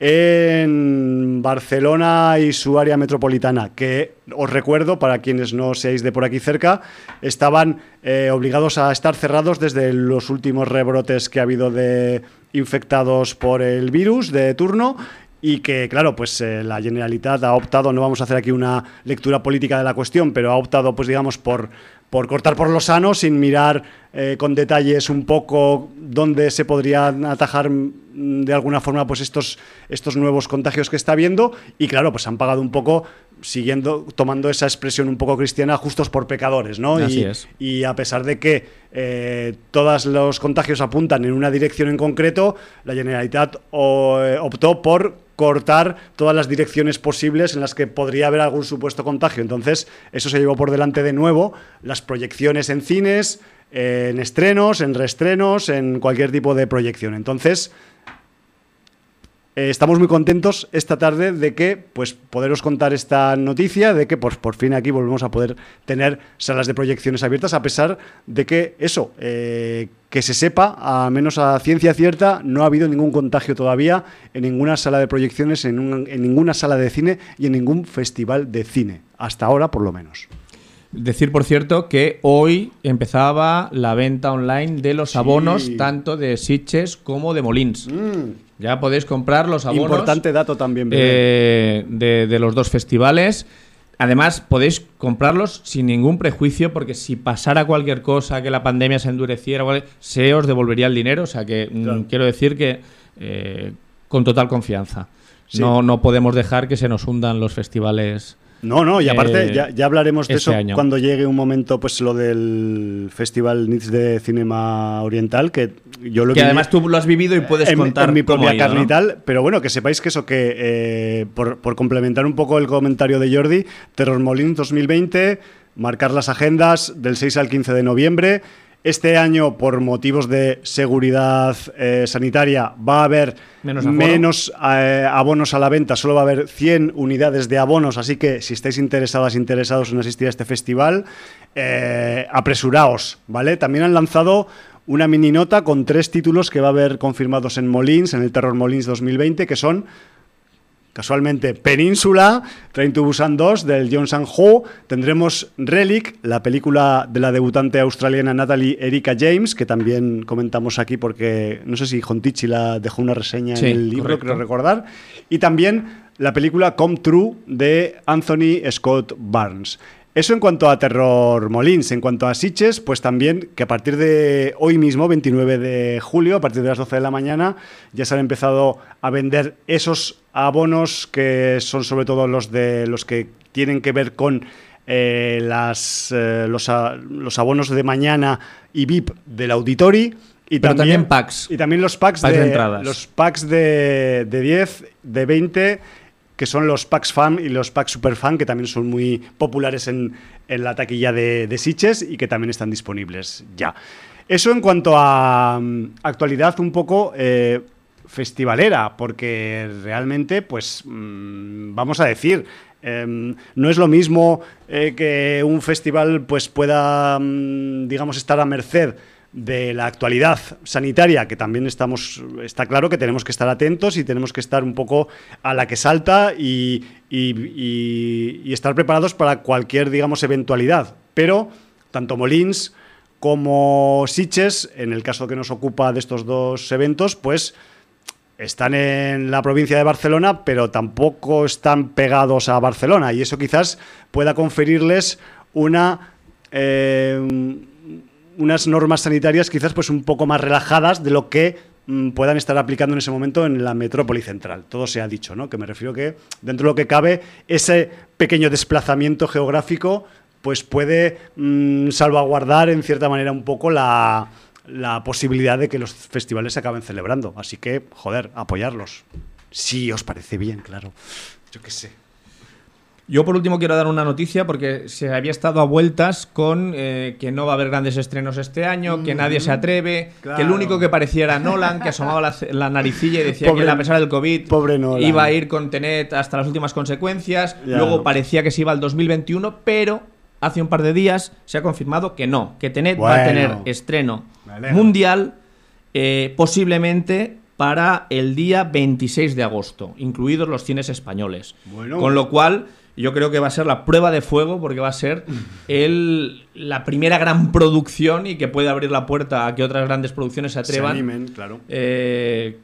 en Barcelona y su área metropolitana, que os recuerdo, para quienes no seáis de por aquí cerca, estaban eh, obligados a estar cerrados desde los últimos rebrotes que ha habido de infectados por el virus de turno y que, claro, pues eh, la Generalitat ha optado, no vamos a hacer aquí una lectura política de la cuestión, pero ha optado, pues digamos, por, por cortar por lo sano, sin mirar eh, con detalles un poco dónde se podrían atajar mm, de alguna forma pues estos, estos nuevos contagios que está habiendo y claro, pues han pagado un poco siguiendo, tomando esa expresión un poco cristiana, justos por pecadores, ¿no? Así y, es. y a pesar de que eh, todos los contagios apuntan en una dirección en concreto, la Generalitat eh, optó por cortar todas las direcciones posibles en las que podría haber algún supuesto contagio. Entonces, eso se llevó por delante de nuevo las proyecciones en cines, en estrenos, en reestrenos, en cualquier tipo de proyección. Entonces, eh, estamos muy contentos esta tarde de que, pues, poderos contar esta noticia, de que pues, por fin aquí volvemos a poder tener salas de proyecciones abiertas, a pesar de que eso, eh, que se sepa, a menos a ciencia cierta, no ha habido ningún contagio todavía en ninguna sala de proyecciones, en, en ninguna sala de cine y en ningún festival de cine, hasta ahora por lo menos. Decir, por cierto, que hoy empezaba la venta online de los Sí. abonos, tanto de Sitges como de Molins. Mm, Ya podéis comprar los abonos importante dato también. Eh, de, de los dos festivales. Además, podéis comprarlos sin ningún prejuicio, porque si pasara cualquier cosa, que la pandemia se endureciera, se os devolvería el dinero. O sea que mm, Claro. quiero decir que eh, con total confianza. Sí. No, no podemos dejar que se nos hundan los festivales. No, no, y aparte eh, ya, ya hablaremos de este eso año. cuando llegue un momento, pues lo del Festival NITS de Cinema Oriental, que yo lo Que además tú lo has vivido y puedes en, mi- contar en mi cómo propia ido, carne y tal, pero bueno, que sepáis que eso, que eh, por, por complementar un poco el comentario de Jordi, Terror Molins 2020, marcar las agendas del 6 al 15 de noviembre. Este año, por motivos de seguridad eh, sanitaria, va a haber Menos eh, abonos a la venta, solo va a haber 100 unidades de abonos, así que si estáis interesadas, interesados en asistir a este festival, eh, apresuraos, ¿vale? También han lanzado una mini nota con tres títulos que va a haber confirmados en Molins, en el Terror Molins 2020, que son Casualmente, Península, Train to Busan 2 del John Sang-ho. Tendremos Relic, la película de la debutante australiana Natalie Erika James, que también comentamos aquí porque no sé si Jontichi la dejó una reseña Sí, en el libro, correcto. creo recordar. Y también la película Come True de Anthony Scott Barnes. Eso en cuanto a Terror Molins. En cuanto a Sitges, pues también que a partir de hoy mismo, 29 de julio, a partir de las 12 de la mañana, ya se han empezado a vender esos abonos que son sobre todo los de los que tienen que ver con eh, las, eh, los, a- los abonos de mañana y VIP del Auditori. Y Pero también packs. Y también los packs, Packs de, de entradas. los packs de, de 10, de 20, que son los packs fan y los packs super fan, que también son muy populares en, en la taquilla de, de Sitges y que también están disponibles ya. Eso en cuanto a mm, actualidad un poco eh, festivalera, porque realmente, pues, mm, vamos a decir, em, no es lo mismo eh, que un festival pues pueda, mm, digamos, estar a merced de la actualidad sanitaria, que también estamos, está claro que tenemos que estar atentos y tenemos que estar un poco a la que salta y, y- estar preparados para cualquier, digamos, eventualidad. Pero tanto Molins como Sitges, en el caso que nos ocupa de estos dos eventos, pues están en la provincia de Barcelona, pero tampoco están pegados a Barcelona. Y eso quizás pueda conferirles una. eh, unas normas sanitarias quizás pues un poco más relajadas de lo que mm, puedan estar aplicando en ese momento en la metrópoli central. Todo se ha dicho, ¿no? Que me refiero que dentro de lo que cabe, ese pequeño desplazamiento geográfico pues puede mm, salvaguardar en cierta manera un poco la, la posibilidad de que los festivales se acaben celebrando. Así que, joder, apoyarlos. Si os parece bien, claro. Yo qué sé. Yo por último quiero dar una noticia porque se había estado a vueltas con eh, que no va a haber grandes estrenos este año, que nadie se atreve, que el único que pareciera era Nolan, que asomaba la, la naricilla y decía Pobre- que a pesar del COVID pobre iba a ir con Tenet hasta las últimas consecuencias, Ya. luego parecía que se iba al 2021, pero hace un par de días se ha confirmado que no, que Tenet va a tener estreno mundial eh, posiblemente para el día 26 de agosto, incluidos los cines españoles. Bueno. Con lo cual, yo creo que va a ser la prueba de fuego porque va a ser el, la primera gran producción y que puede abrir la puerta a que otras grandes producciones se Se atrevan animen, claro. eh,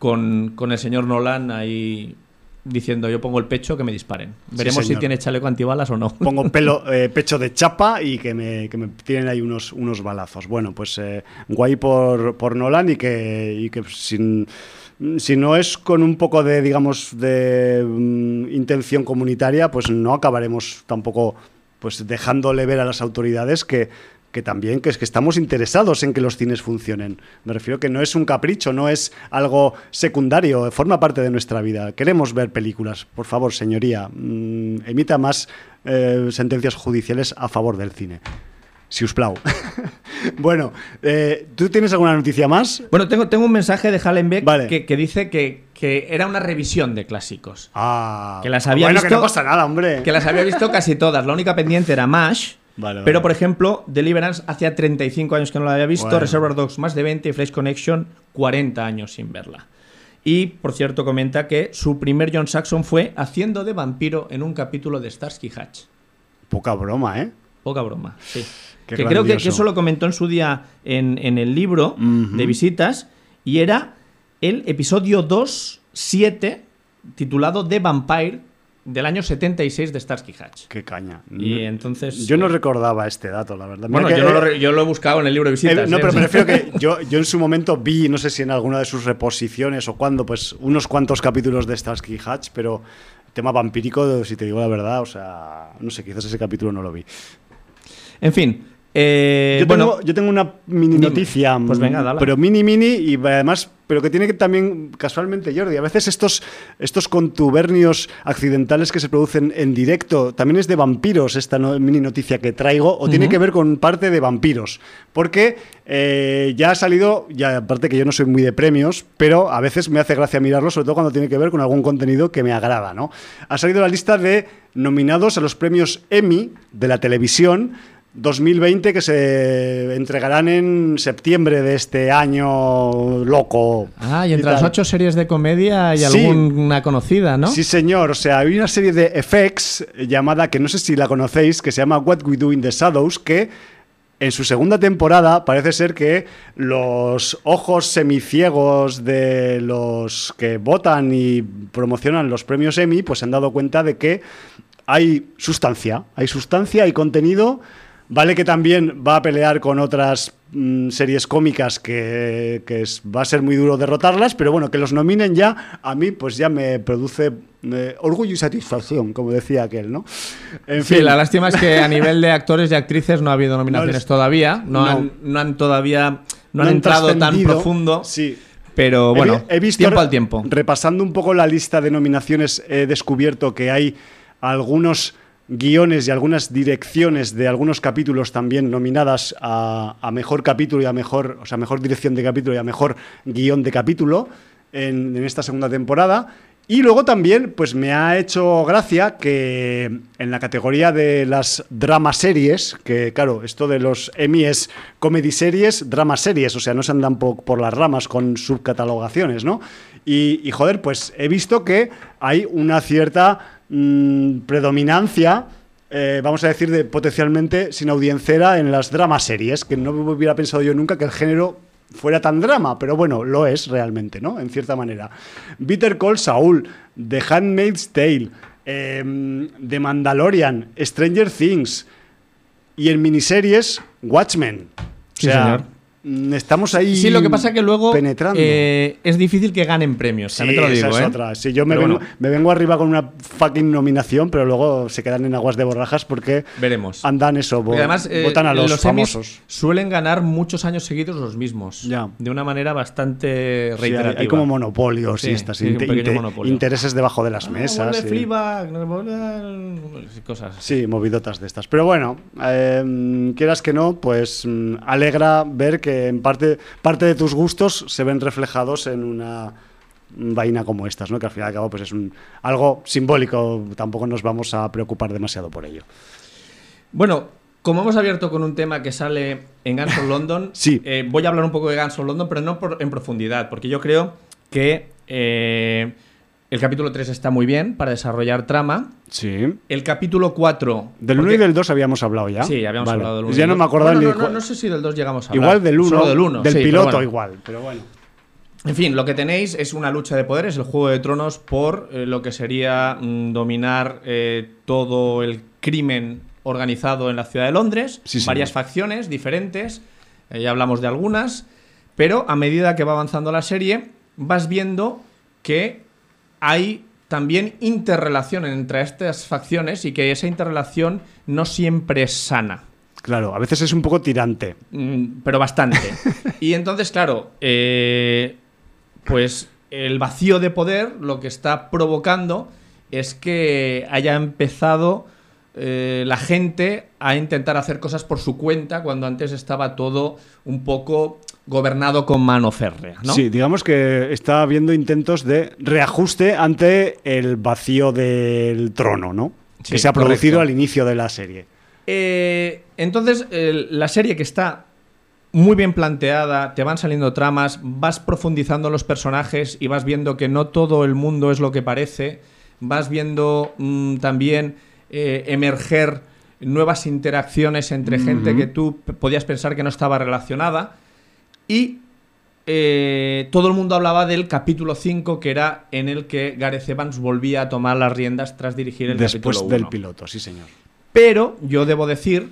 con, con el señor Nolan ahí diciendo yo pongo el pecho que me disparen. Veremos si tiene chaleco antibalas o no. Pongo pelo, eh, pecho de chapa y que me, que me tienen ahí unos, unos balazos. Bueno, pues eh, guay por, por Nolan y que, y que sin, si no es con un poco de, digamos, de mm, intención comunitaria, pues no acabaremos tampoco pues dejándole ver a las autoridades que, que también que es que estamos interesados en que los cines funcionen. Me refiero que no es un capricho, no es algo secundario, forma parte de nuestra vida. Queremos ver películas. Por favor, señoría, mm, emita más eh, sentencias judiciales a favor del cine. Si us plau. bueno, eh, ¿tú tienes alguna noticia más? Bueno, tengo, tengo un mensaje de Hallenbeck Vale. que, que dice que, que era una revisión de clásicos. Ah, Que las había bueno, que visto- no pasa nada, hombre. Que las había visto casi todas. La única pendiente era MASH. Vale, vale. Pero, por ejemplo, Deliverance hacía 35 años que no la había visto. Bueno. Reservoir Dogs más de 20 y Fresh Connection 40 años sin verla. Y, por cierto, comenta que su primer John Saxon fue haciendo de vampiro en un capítulo de Starsky Hatch. Poca broma, ¿eh? Poca broma, sí. Qué que creo que, eso lo comentó en su día en, en el libro de visitas y era el episodio 2.7 titulado The Vampire del año 76 de Starsky Hatch. Qué caña. Y entonces... Yo no eh, recordaba este dato, la verdad. Bueno, yo, que- no lo, re- yo lo he buscado en el libro de Eh, visitas. no, ¿eh? pero me refiero que yo, yo en su momento vi, no sé si en alguna de sus reposiciones o cuándo, pues unos cuantos capítulos de Starsky Hatch, pero tema vampírico, si te digo la verdad, o sea, no sé, quizás ese capítulo no lo vi. En fin. Eh, yo, bueno, tengo, yo tengo una mini noticia, Pues venga, mm, pero mini mini y además, pero que tiene que también, casualmente Jordi, a veces estos, estos contubernios accidentales que se producen en directo, también es de vampiros esta no- mini noticia que traigo, o tiene que ver con parte de vampiros, porque eh, ya ha salido, ya aparte que yo no soy muy de premios, pero a veces me hace gracia mirarlo, sobre todo cuando tiene que ver con algún contenido que me agrada, ¿no? Ha salido la lista de nominados a los premios Emmy de la televisión 2020 que se entregarán en septiembre de este año loco. Ah, y entre las ocho series de comedia hay Sí. alguna conocida, ¿no? Sí, señor. O sea, hay una serie de FX llamada, que no sé si la conocéis, que se llama What We Do in the Shadows, que en su segunda temporada parece ser que los ojos semiciegos de los que votan y promocionan los premios Emmy, pues se han dado cuenta de que hay sustancia, hay sustancia, hay contenido. Vale que también va a pelear con otras mm, series cómicas que, que es- va a ser muy duro derrotarlas, pero bueno, que los nominen ya, a mí pues ya me produce eh, orgullo y satisfacción, como decía aquel, ¿no? En Sí, la lástima es que a nivel de actores y actrices no ha habido nominaciones No les- todavía. No, no. Han, no han todavía. No, han entrado tan profundo. Sí. Pero bueno, he visto tiempo al tiempo. Repasando un poco la lista de nominaciones, he descubierto que hay algunos guiones y algunas direcciones de algunos capítulos también nominadas a, mejor capítulo y a mejor, o sea, mejor dirección de capítulo y a mejor guion de capítulo en, esta segunda temporada. Y luego también, pues me ha hecho gracia que en la categoría de las drama series, que claro, esto de los Emmy es comedy series, drama series, o sea, no se andan po- por, las ramas con subcatalogaciones, ¿no? Y, joder, pues he visto que hay una cierta mm, predominancia, eh, vamos a decir, de potencialmente sin audiencera en las drama series, que no hubiera pensado yo nunca que el género fuera tan drama, pero bueno, lo es realmente, ¿no? En cierta manera. Bitter Call Saul, The Handmaid's Tale, eh, The Mandalorian, Stranger Things y en miniseries Watchmen. O Sí, sea, señor. Mm, estamos ahí Sí, lo que pasa que luego penetrando. eh, es difícil que ganen premios. También te lo Sí, digo, esa es ¿eh? otra. Sí, yo me vengo, bueno. me vengo arriba con una fucking nominación, pero luego se quedan en aguas de borrajas porque Veremos. andan eso, además, eh, votan a los, Emmys famosos. suelen ganar muchos años seguidos los mismos. Ya. De una manera bastante Sí, hay, reiterativa. hay como monopolios Sí, y estas sí, un inte- pequeño inte- monopolio. intereses debajo de las Ah, mesas. sí. No vuelve- cosas. Sí, movidotas de estas. Pero bueno, eh, quieras que no, pues mm, alegra ver que en parte, parte de tus gustos se ven reflejados en una vaina como estas, ¿no? Que al fin y al cabo pues es un, algo simbólico, tampoco nos vamos a preocupar demasiado por ello. Bueno, como hemos abierto con un tema que sale en Guns of London, Sí. eh, voy a hablar un poco de Guns of London, pero no por- en profundidad, porque yo creo que eh, el capítulo 3 está muy bien para desarrollar trama. Sí. El capítulo 4... Del 1 porque- y del 2 habíamos hablado ya. Sí, habíamos Vale. hablado del 1. Ya no me acordaba Bueno, ni no, no, no sé si del 2 llegamos a hablar. Igual del 1, Solo del 1. del sí, pero piloto bueno. igual, pero bueno. En fin, lo que tenéis es una lucha de poderes, el Juego de Tronos, por eh, lo que sería mm, dominar eh, todo el crimen organizado en la ciudad de Londres. Sí, varias facciones diferentes, eh, ya hablamos de algunas, pero a medida que va avanzando la serie, vas viendo que hay también interrelación entre estas facciones y que esa interrelación no siempre es sana. Claro, a veces es un poco tirante. Mm, pero bastante. y entonces, claro, eh, pues el vacío de poder lo que está provocando es que haya empezado eh, la gente a intentar hacer cosas por su cuenta cuando antes estaba todo un poco gobernado con mano férrea, ¿no? Sí, digamos que está habiendo intentos de reajuste ante el vacío del trono, ¿no? Sí, que se ha producido correcto. al inicio de la serie. Eh, entonces, la serie que está muy bien planteada, te van saliendo tramas, vas profundizando en los personajes y vas viendo que no todo el mundo es lo que parece, vas viendo mm, también eh, emerger nuevas interacciones entre gente que tú podías pensar que no estaba relacionada. Y eh, todo el mundo hablaba del capítulo 5, que era en el que Gareth Evans volvía a tomar las riendas tras dirigir el Después capítulo del 1. piloto, sí, señor. Pero yo debo decir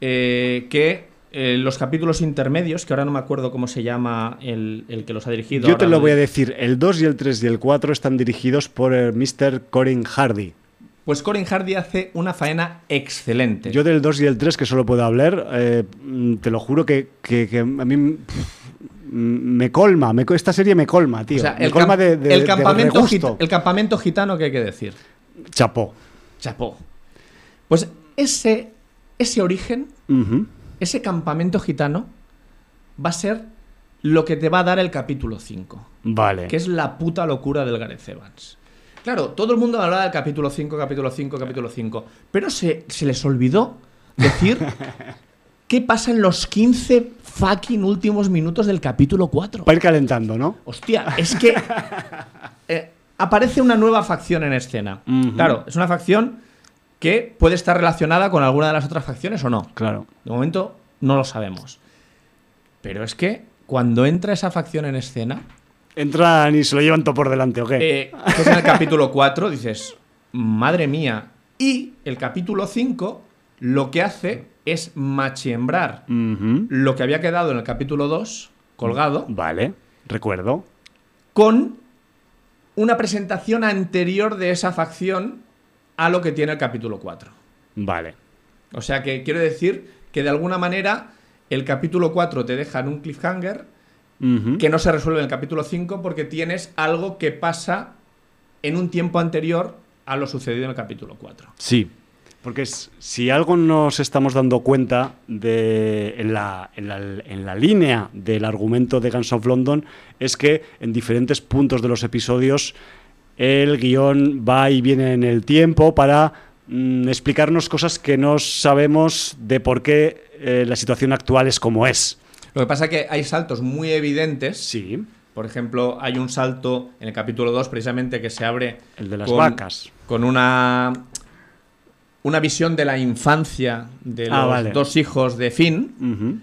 eh, que eh, los capítulos intermedios, que ahora no me acuerdo cómo se llama el, el que los ha dirigido. Yo te lo voy a decir, el 2 y el 3 y el 4 están dirigidos por el Mr. Corin Hardy. Pues Corin Hardy hace una faena excelente. Yo del 2 y el 3, que solo puedo hablar, eh, mm, te lo juro que, que- que a mí pff, mm, me colma. me esta serie me colma, tío. o sea, me el, colma cam- de, de- el de campamento el campamento gitano, ¿qué hay que decir? Chapó. Chapó. Pues ese, ese origen, ese campamento gitano, va a ser lo que te va a dar el capítulo 5. Vale. que es la puta locura del Gareth Evans. Claro, todo el mundo hablaba del capítulo 5, capítulo 5, capítulo 5, pero se, se les olvidó decir qué pasa en los 15 fucking últimos minutos del capítulo 4. Para ir calentando, ¿no? Hostia, es que eh, aparece una nueva facción en escena. Claro, es una facción que puede estar relacionada con alguna de las otras facciones o no. Claro. De momento no lo sabemos. Pero es que cuando entra esa facción en escena, Entran y se lo llevan todo por delante, ¿o qué? eh, es en el capítulo 4, dices, madre mía. Y el capítulo 5 lo que hace es machiembrar Ujú. lo que había quedado en el capítulo 2, colgado, Vale, recuerdo. con una presentación anterior de esa facción a lo que tiene el capítulo 4. Vale. O sea que quiero decir que de alguna manera el capítulo 4 te deja en un cliffhanger Que no se resuelve en el capítulo 5 porque tienes algo que pasa en un tiempo anterior a lo sucedido en el capítulo 4. Sí, porque es- si algo nos estamos dando cuenta de, en, la, en, la, en la línea del argumento de Guns of London es que en diferentes puntos de los episodios el guion va y viene en el tiempo para mm, explicarnos cosas que no sabemos de por qué eh, la situación actual es como es. Lo que pasa es que hay saltos muy evidentes. Sí, Por ejemplo, hay un salto en el capítulo 2 precisamente que se abre el de las con, vacas. con una una visión de la infancia de los Ah, vale. dos hijos de Finn,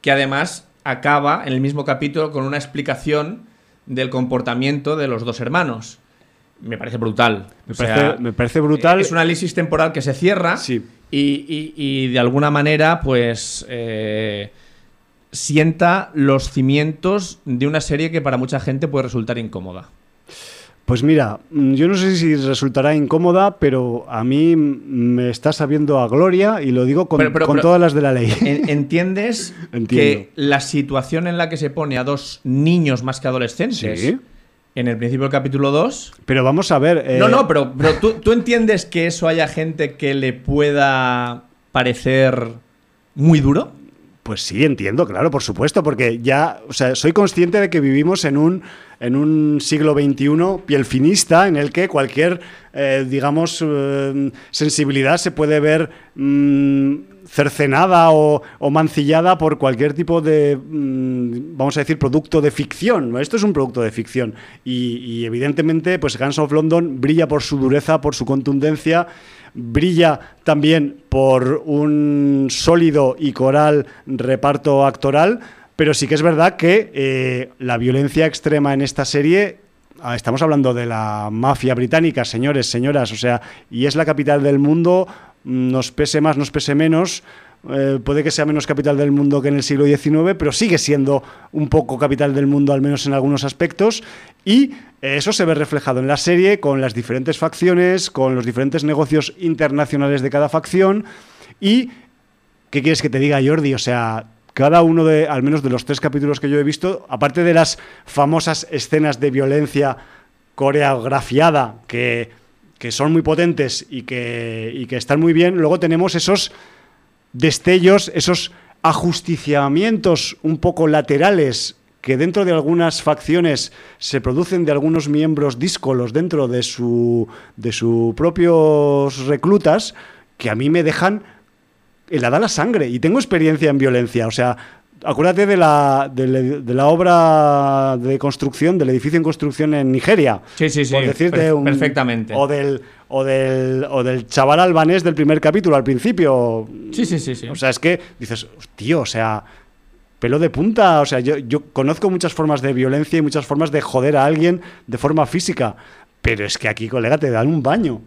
que además acaba en el mismo capítulo con una explicación del comportamiento de los dos hermanos. Me parece brutal. Me, sea, parece, me parece brutal. Es un análisis temporal que se cierra Sí. y, y- y de alguna manera, pues, eh, sienta los cimientos de una serie que para mucha gente puede resultar incómoda. Pues mira, mm, yo no sé si resultará incómoda, pero a mí mm, me está sabiendo a gloria y lo digo con, Pero- pero- con pero- todas las de la ley. En- ¿Entiendes que la situación en la que se pone a dos niños más que adolescentes Sí. en el principio del capítulo 2 Pero vamos a ver. eh, No, no, pero, pero ¿tú, tú entiendes que eso haya gente que le pueda parecer muy duro. Pues sí, entiendo, claro, por supuesto, porque ya, o sea, soy consciente de que vivimos en un, en un siglo XXI pielfinista en el que cualquier, eh, digamos, eh, sensibilidad se puede ver mm, cercenada o, mancillada por cualquier tipo de, mm, vamos a decir, producto de ficción. Esto es un producto de ficción y, evidentemente, pues Guns of London brilla por su dureza, por su contundencia brilla también por un sólido y coral reparto actoral, pero sí que es verdad que eh, la violencia extrema en esta serie, ah, estamos hablando de la mafia británica, señores, señoras, o sea, y es la capital del mundo, nos pese más, nos pese menos. eh, puede que sea menos capital del mundo que en el siglo XIX, pero sigue siendo un poco capital del mundo, al menos en algunos aspectos. Y eso se ve reflejado en la serie con las diferentes facciones, con los diferentes negocios internacionales de cada facción. Y, ¿qué quieres que te diga, Jordi? O sea, cada uno de, al menos de los tres capítulos que yo he visto, aparte de las famosas escenas de violencia coreografiada que, que son muy potentes y que, y que están muy bien, luego tenemos esos destellos, esos ajusticiamientos un poco laterales que dentro de algunas facciones se producen de algunos miembros díscolos dentro de su de sus propios reclutas que a mí me dejan helada la sangre y tengo experiencia en violencia, o sea, acuérdate de la, de, la- de la obra de construcción, del edificio en construcción en Nigeria. Sí, sí, sí, Por decirte per- un- perfectamente. O del, o del, o del chaval albanés del primer capítulo al principio. Sí, sí, sí, sí. O sea, es que dices, tío, o sea, pelo de punta. O sea, yo, yo conozco muchas formas de violencia y muchas formas de joder a alguien de forma física. Pero es que aquí, colega, te dan un baño.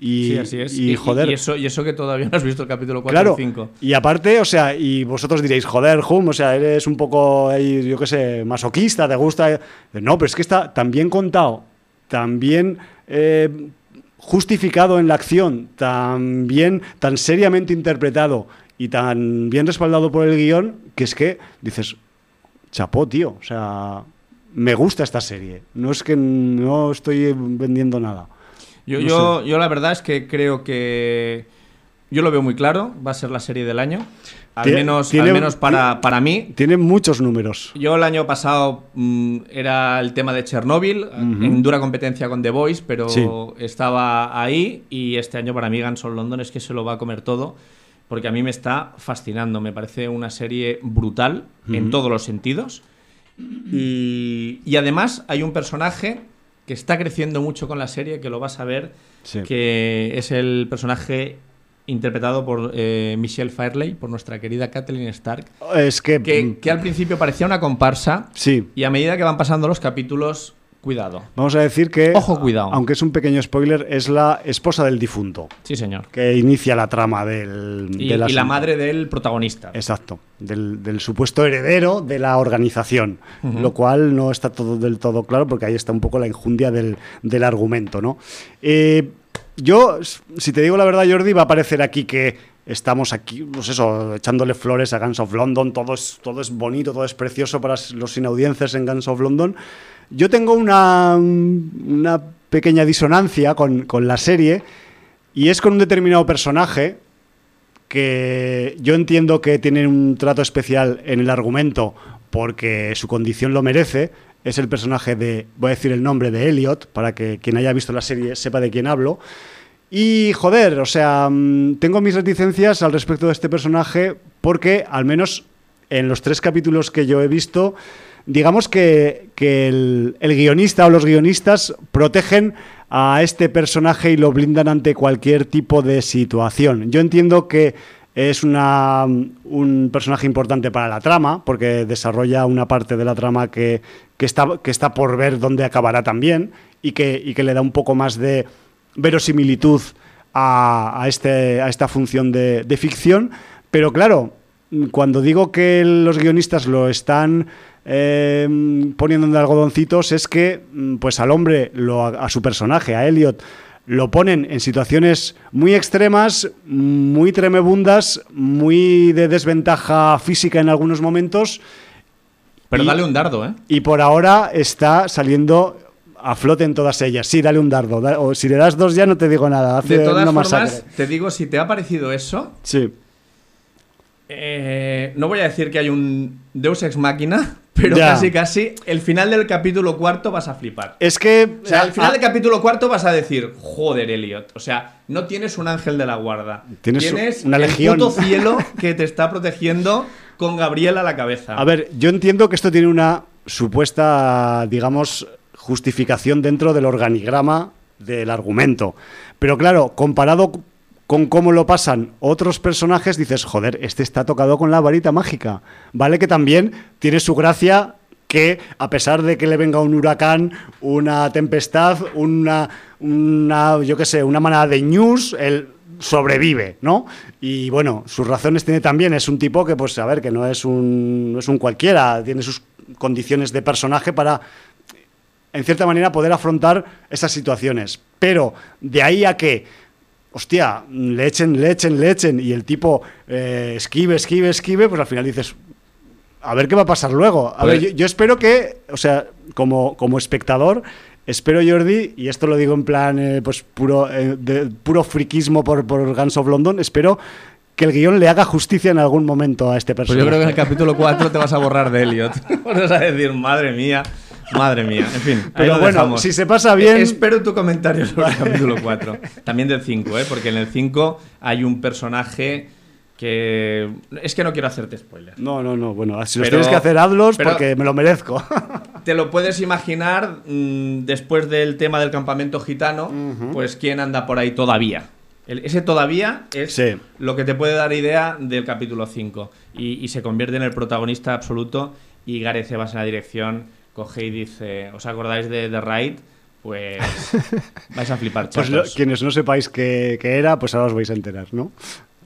Y, sí, así es. y, joder. Y eso, y eso que todavía no has visto el capítulo 4 Claro, y 5. y aparte, o sea, y vosotros diréis, joder, Hum, o sea, eres un poco, yo qué sé, masoquista, te gusta. No, pero es que está tan bien contado, tan bien eh, justificado en la acción, tan bien, tan seriamente interpretado y tan bien respaldado por el guion, que es que dices, chapó, tío, o sea, me gusta esta serie. No es que no estoy vendiendo nada. Yo, No yo, yo la verdad es que creo que. Yo lo veo muy claro, va a ser la serie del año. Al Tiene- menos, tiene- al menos para, para mí. Tiene muchos números. Yo el año pasado mm, era el tema de Chernobyl, en dura competencia con The Voice, pero Sí. estaba ahí y este año para mí Guns London es que se lo va a comer todo, porque a mí me está fascinando, me parece una serie brutal en todos los sentidos. Y, y además hay un personaje que está creciendo mucho con la serie, que lo vas a ver, Sí. que es el personaje interpretado por eh, Michelle Fairley, por nuestra querida Kathleen Stark, Es que... que, que al principio parecía una comparsa Sí, y a medida que van pasando los capítulos, cuidado. Vamos a decir que, Ojo, cuidado. aunque es un pequeño spoiler, es la esposa del difunto Sí, señor. que inicia la trama del, Y, del y la madre del protagonista. Exacto, del, del supuesto heredero de la organización, lo cual no está todo del todo claro porque ahí está un poco la injundia del, del argumento, ¿no? Eh, yo, si te digo la verdad, Jordi, va a parecer aquí que estamos aquí, pues eso, echándole flores a Guns of London, todo es, todo es bonito, todo es precioso para los inaudiencias en Guns of London. Yo tengo una, una pequeña disonancia con, con la serie y es con un determinado personaje que yo entiendo que tiene un trato especial en el argumento porque su condición lo merece. Es el personaje de, voy a decir el nombre de Elliot, para que quien haya visto la serie sepa de quién hablo. Y joder, o sea, mm, tengo mis reticencias al respecto de este personaje porque al menos en los tres capítulos que yo he visto, digamos que, el, guionista o los guionistas protegen a este personaje y lo blindan ante cualquier tipo de situación. Yo entiendo que es una, un personaje importante para la trama, porque desarrolla una parte de la trama que, que está, que está por ver dónde acabará también y que, y que le da un poco más de verosimilitud a, a este, a esta función de, de ficción. Pero claro, cuando digo que los guionistas lo están eh, poniendo en algodoncitos es que mm, pues al hombre, lo, a su personaje, a Elliot, lo ponen en situaciones muy extremas, muy tremebundas, muy de desventaja física en algunos momentos Pero y- dale un dardo, ¿eh? y por ahora está saliendo a flote en todas ellas. Sí, dale un dardo. da- o si le das dos ya no te digo nada. Hace De todas una formas, masacre. te digo, si te ha parecido eso, Sí. eh, no voy a decir que hay un Deus Ex Máquina, pero Ya. casi casi el final del capítulo cuarto vas a flipar. Es que... O sea, al final ah, del capítulo cuarto vas a decir, joder, Elliot. O sea, no tienes un ángel de la guarda. Tienes una el legión. puto cielo que te está protegiendo con Gabriel a la cabeza. A ver, yo entiendo que esto tiene una supuesta, digamos, justificación dentro del organigrama del argumento. Pero claro, comparado con cómo lo pasan otros personajes, dices, joder, este está tocado con la varita mágica. Vale que también tiene su gracia que a pesar de que le venga un huracán, una tempestad, una, una yo qué sé, una manada de news, él sobrevive, ¿no? Y bueno, sus razones tiene también, es un tipo que, pues, a ver, que no es un, no es un cualquiera, tiene sus condiciones de personaje para, en cierta manera, poder afrontar esas situaciones. Pero de ahí a que, hostia, le echen, le echen, le echen, y el tipo eh, esquive, esquive, esquive, pues al final dices, a ver qué va a pasar luego. A Pues- ver, yo, yo espero que, o sea, como, como espectador, espero, Jordi, y esto lo digo en plan, eh, pues puro, eh, de, puro friquismo por, por Guns of London, espero que el guion le haga justicia en algún momento a este Pues personaje. yo creo que en el capítulo 4 te vas a borrar de Elliot. vas a decir, madre mía, madre mía. En fin, Pero bueno, dejamos. si se pasa bien- Eh, Espero tu comentario sobre el capítulo 4. También del 5, ¿eh? porque en el 5 hay un personaje que es que no quiero hacerte spoiler. No, no, no. Bueno, si los tienes que hacer, hazlos porque me lo merezco. te lo puedes imaginar mm, después del tema del campamento gitano, pues quién anda por ahí todavía. ese todavía es lo que te puede dar idea del capítulo 5. Y, se convierte en el protagonista absoluto. Y Gareth Evans en la dirección coge y dice: ¿Os acordáis de The Raid? Pues vais a flipar, pues chatos. Pues quienes no sepáis qué, qué era, pues ahora os vais a enterar, ¿no?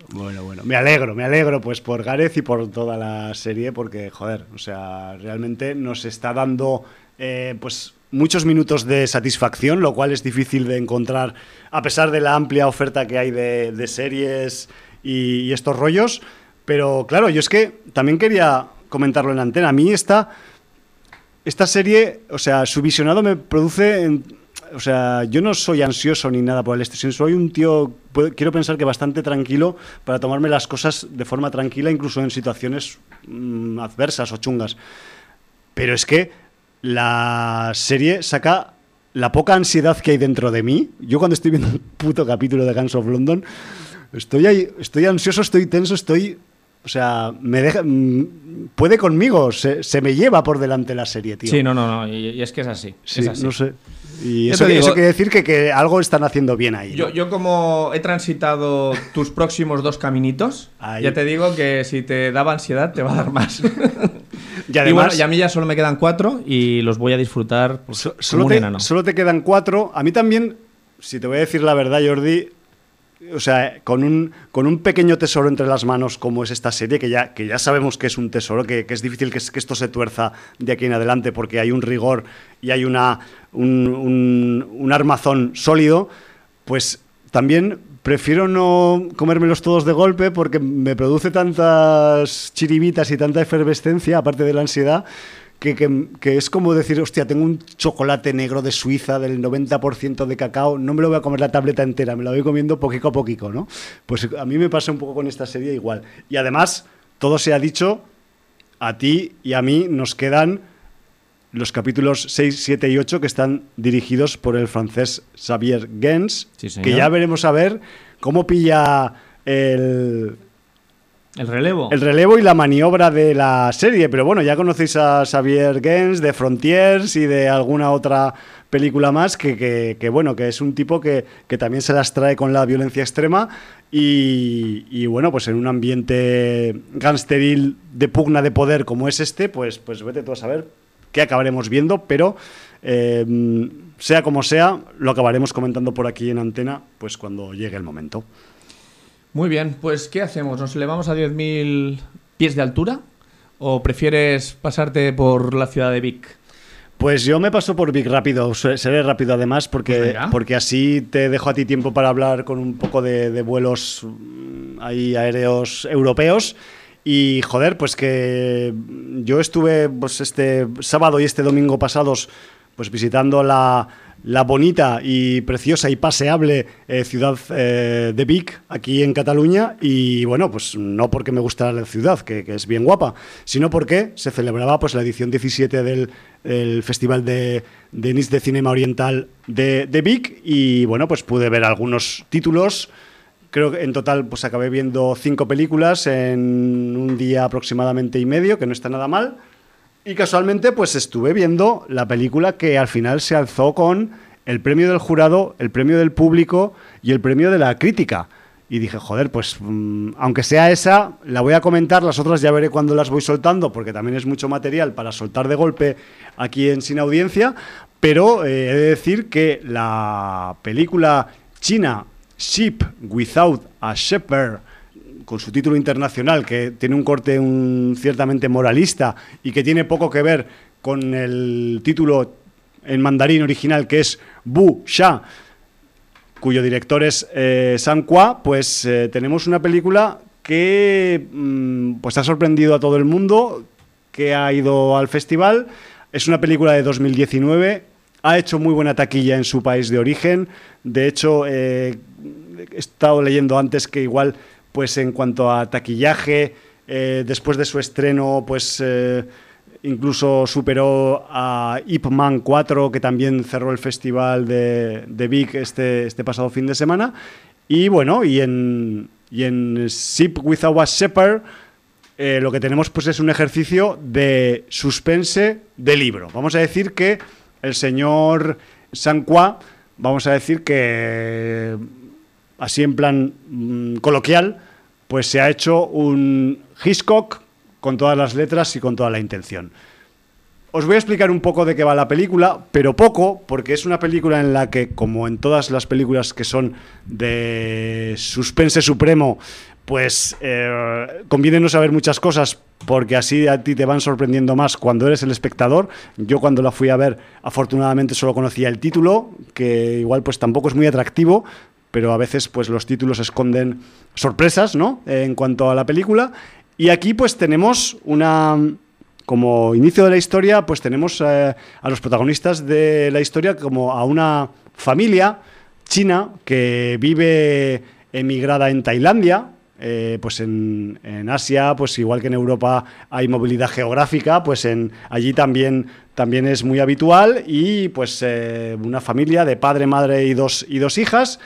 Bueno, bueno, me alegro, me alegro pues por Gareth y por toda la serie porque, joder, o sea, realmente nos está dando eh, pues muchos minutos de satisfacción, lo cual es difícil de encontrar a pesar de la amplia oferta que hay de, series y, estos rollos. Pero claro, yo es que también quería comentarlo en la antena. A mí esta, esta serie, o sea, su visionado me produce... O sea, yo no soy ansioso ni nada por el estilo, soy un tío, quiero pensar que bastante tranquilo para tomarme las cosas de forma tranquila, incluso en situaciones mm, adversas o chungas. Pero es que la serie saca la poca ansiedad que hay dentro de mí. Yo cuando estoy viendo un puto capítulo de Guns of London, estoy ahí, estoy ansioso, estoy tenso, estoy o sea, me deja, mm, puede conmigo, se, me lleva por delante la serie, tío. Sí, no, no, no, y, es que es así. Sí, no sé. Y eso, quiere decir que, algo están haciendo bien ahí. Yo, como he transitado tus próximos dos caminitos, ya te digo que si te daba ansiedad te va a dar más. y además, y, a mí ya solo me quedan cuatro y los voy a disfrutar pues, solo, te, solo te quedan cuatro. A mí también, si te voy a decir la verdad, Jordi, o sea, con un, con un pequeño tesoro entre las manos como es esta serie, que ya, que ya sabemos que es un tesoro, que, es difícil que, que, esto se tuerza de aquí en adelante porque hay un rigor y hay una, un, un, armazón sólido, pues también prefiero no comérmelos todos de golpe porque me produce tantas chiribitas y tanta efervescencia, aparte de la ansiedad, que, es como decir, hostia, tengo un chocolate negro de Suiza del 90% de cacao, no me lo voy a comer la tableta entera, me la voy comiendo poquito a poquito, ¿no? Pues a mí me pasa un poco con esta serie igual. Y además, todo se ha dicho, a ti y a mí nos quedan los capítulos 6, 7 y 8 que están dirigidos por el francés Xavier Gens, que ya veremos a ver cómo pilla el el relevo. El relevo y la maniobra de la serie. Pero bueno, ya conocéis a Xavier Gens de Frontiers y de alguna otra película más que, bueno, que es un tipo que, también se las trae con la violencia extrema y, bueno, pues en un ambiente gangsteril de pugna de poder como es este, pues, pues vete tú a saber qué acabaremos viendo, pero eh, sea como sea, lo acabaremos comentando por aquí en antena, pues cuando llegue el momento. Muy bien, pues ¿qué hacemos? ¿Nos elevamos a 10.000 pies de altura? ¿O prefieres pasarte por la ciudad de Vic? Pues yo me paso por Vic rápido, seré rápido además, porque, pues porque así te dejo a ti tiempo para hablar con un poco de, vuelos mm, ahí aéreos europeos. Y joder, pues que yo estuve pues este sábado y este domingo pasados pues visitando la, la bonita y preciosa y paseable eh, ciudad eh, de Vic, aquí en Cataluña. Y bueno, pues no porque me gustara la ciudad, que, es bien guapa, sino porque se celebraba pues, la edición 17 del, Festival de, de Nice de Cinema Oriental de, de Vic. Y bueno, pues pude ver algunos títulos. Creo que en total pues acabé viendo cinco películas en un día aproximadamente y medio, que no está nada mal. Y casualmente, pues estuve viendo la película que al final se alzó con el premio del jurado, el premio del público y el premio de la crítica. Y dije, joder, pues mm, aunque sea esa, la voy a comentar, las otras ya veré cuando las voy soltando, porque también es mucho material para soltar de golpe aquí en Sin Audiencia. Pero eh, he de decir que la película china Ship Without a Shepherd con su título internacional, que tiene un corte un, ciertamente moralista y que tiene poco que ver con el título en mandarín original, que es Bu Sha, cuyo director es eh, San Qua, pues eh, tenemos una película que mm, pues ha sorprendido a todo el mundo, que ha ido al festival. Es una película de 2019, ha hecho muy buena taquilla en su país de origen. De hecho, eh, he estado leyendo antes que igual pues en cuanto a taquillaje, eh, después de su estreno, pues eh, incluso superó a Ip Man 4, que también cerró el festival de, de Vic este, este pasado fin de semana. Y bueno, y en, y en Ship Without a Shepherd eh, lo que tenemos pues es un ejercicio de suspense de libro. Vamos a decir que el señor Sanqua, vamos a decir que así en plan mm, coloquial, pues se ha hecho un Hitchcock con todas las letras y con toda la intención. Os voy a explicar un poco de qué va la película, pero poco, porque es una película en la que, como en todas las películas que son de suspense supremo, pues eh, conviene no saber muchas cosas porque así a ti te van sorprendiendo más cuando eres el espectador. Yo cuando la fui a ver, afortunadamente solo conocía el título, que igual pues tampoco es muy atractivo, pero a veces pues los títulos esconden sorpresas, ¿no? En cuanto a la película. Y aquí pues tenemos una como inicio de la historia, pues tenemos eh, a los protagonistas de la historia como a una familia china que vive emigrada en Tailandia, eh, pues en, Asia, pues igual que en Europa hay movilidad geográfica, pues en allí también, también es muy habitual y pues eh, una familia de padre, madre y dos, y dos hijas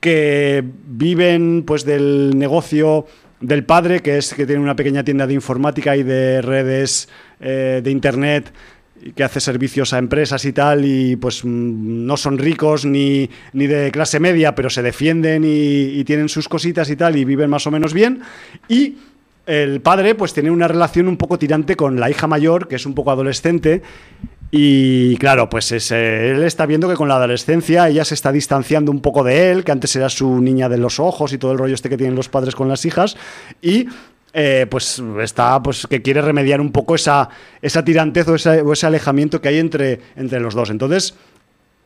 que viven pues del negocio del padre, que es que tiene una pequeña tienda de informática y de redes eh, de internet que hace servicios a empresas y tal, y pues mm, no son ricos ni, ni de clase media, pero se defienden y, tienen sus cositas y tal, y viven más o menos bien. Y el padre pues tiene una relación un poco tirante con la hija mayor, que es un poco adolescente, y claro, pues él está viendo que con la adolescencia ella se está distanciando un poco de él, que antes era su niña de los ojos y todo el rollo este que tienen los padres con las hijas, y eh, pues está, pues que quiere remediar un poco esa, esa tirantez o, ese alejamiento que hay entre, entre los dos. Entonces,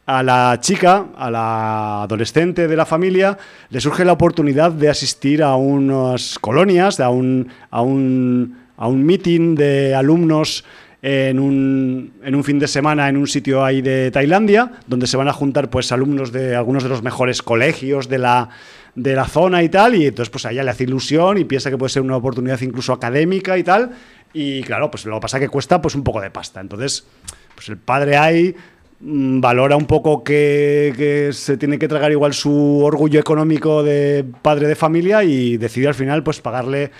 a la chica, a la adolescente de la familia, le surge la oportunidad de asistir a unas colonias, a un, a un, a un meeting de alumnos en un, en un fin de semana en un sitio ahí de Tailandia, donde se van a juntar pues alumnos de algunos de los mejores colegios de la, de la zona y tal, y entonces pues a ella le hace ilusión y piensa que puede ser una oportunidad incluso académica y tal, y claro, pues lo que pasa es que cuesta pues un poco de pasta, entonces pues el padre ahí mm, valora un poco que, que, se tiene que tragar igual su orgullo económico de padre de familia y decide al final pues pagarle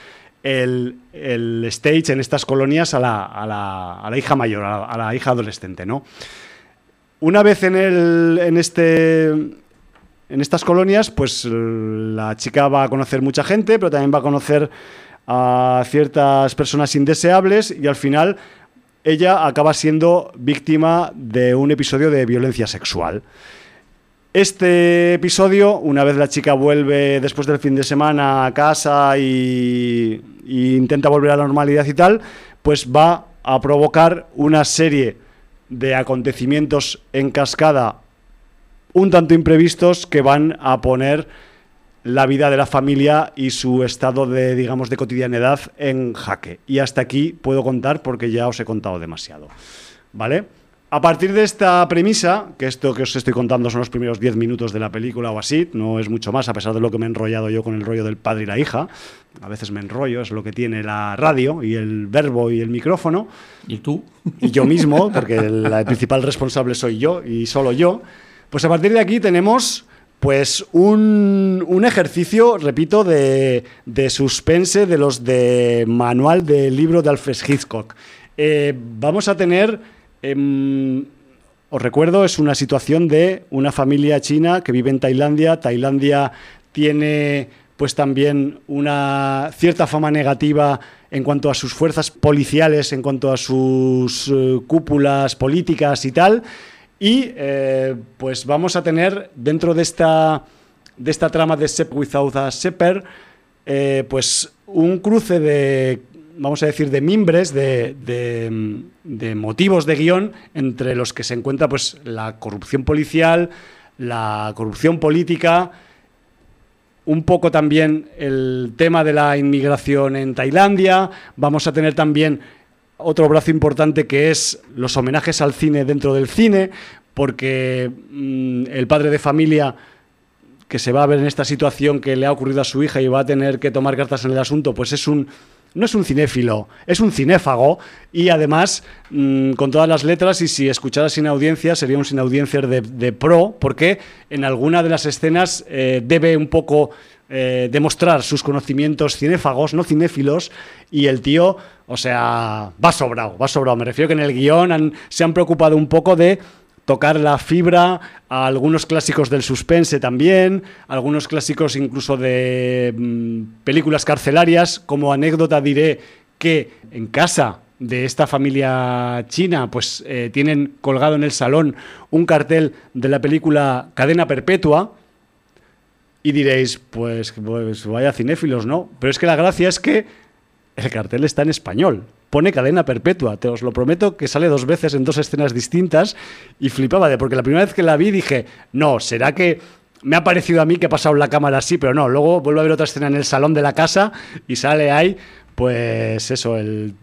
el, stage en estas colonias a la, a la, a la hija mayor, a la, hija adolescente, ¿no? Una vez en, el, en, este, en estas colonias, pues la chica va a conocer mucha gente, pero también va a conocer a ciertas personas indeseables y al final ella acaba siendo víctima de un episodio de violencia sexual. Este episodio, una vez la chica vuelve después del fin de semana a casa y, intenta volver a la normalidad y tal, pues va a provocar una serie de acontecimientos en cascada un tanto imprevistos que van a poner la vida de la familia y su estado de, digamos, de cotidianidad en jaque. Y hasta aquí puedo contar porque ya os he contado demasiado. ¿Vale? A partir de esta premisa, que esto que os estoy contando son los primeros 10 minutos de la película o así, no es mucho más, a pesar de lo que me he enrollado yo con el rollo del padre y la hija, a veces me enrollo, es lo que tiene la radio y el verbo y el micrófono. ¿Y tú? Y yo mismo, porque el, principal responsable soy yo y solo yo. Pues a partir de aquí tenemos pues un, ejercicio, repito, de, suspense de los de manual del libro de Alfred Hitchcock. Eh, vamos a tener Em, os recuerdo, es una situación de una familia china que vive en Tailandia. Tailandia tiene pues también una cierta fama negativa en cuanto a sus fuerzas policiales, en cuanto a sus eh, cúpulas políticas y tal. Y eh, pues vamos a tener dentro de esta, de esta trama de Sep Without a eh, pues un cruce de vamos a decir, de mimbres, de, de, motivos de guion entre los que se encuentra pues, la corrupción policial, la corrupción política, un poco también el tema de la inmigración en Tailandia, vamos a tener también otro brazo importante que es los homenajes al cine dentro del cine, porque mm, el padre de familia que se va a ver en esta situación que le ha ocurrido a su hija y va a tener que tomar cartas en el asunto, pues es un no es un cinéfilo, es un cinéfago y además mm, con todas las letras y si escuchara sin audiencia sería un sin audiencia de, pro porque en alguna de las escenas eh, debe un poco eh, demostrar sus conocimientos cinéfagos, no cinéfilos, y el tío, o sea, va sobrado, va sobrado. Me refiero que en el guion se han preocupado un poco de tocar la fibra a algunos clásicos del suspense también, algunos clásicos incluso de mm, películas carcelarias. Como anécdota diré que en casa de esta familia china, pues eh, tienen colgado en el salón un cartel de la película Cadena Perpetua. Y diréis, pues, pues vaya cinéfilos, ¿no? Pero es que la gracia es que el cartel está en español pone cadena perpetua. Te os lo prometo que sale dos veces en dos escenas distintas y flipaba de porque la primera vez que la vi dije, no, será que me ha parecido a mí que ha pasado la cámara así, pero no, luego vuelvo a ver otra escena en el salón de la casa y sale ahí pues eso, el,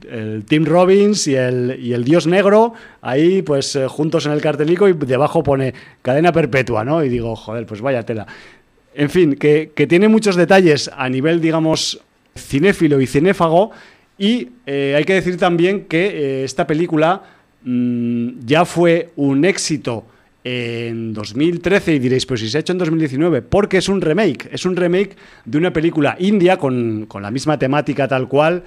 Tim Robbins y el, y el, Dios Negro, ahí pues eh, juntos en el cartelico y debajo pone cadena perpetua, ¿no? Y digo, joder, pues vaya tela. En fin, que, que tiene muchos detalles a nivel, digamos, cinéfilo y cinéfago y eh, hay que decir también que eh, esta película mm, ya fue un éxito en 2013 y diréis, pues si se ha hecho en 2019, porque es un remake, es un remake de una película india con, la misma temática tal cual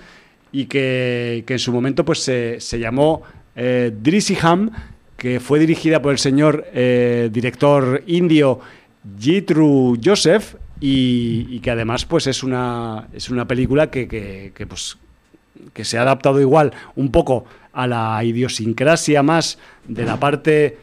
y que, en su momento pues se, llamó eh, que fue dirigida por el señor eh, director indio Jitru Joseph y, que además pues es una, es una película que, que pues, que se ha adaptado igual un poco a la idiosincrasia más de la parte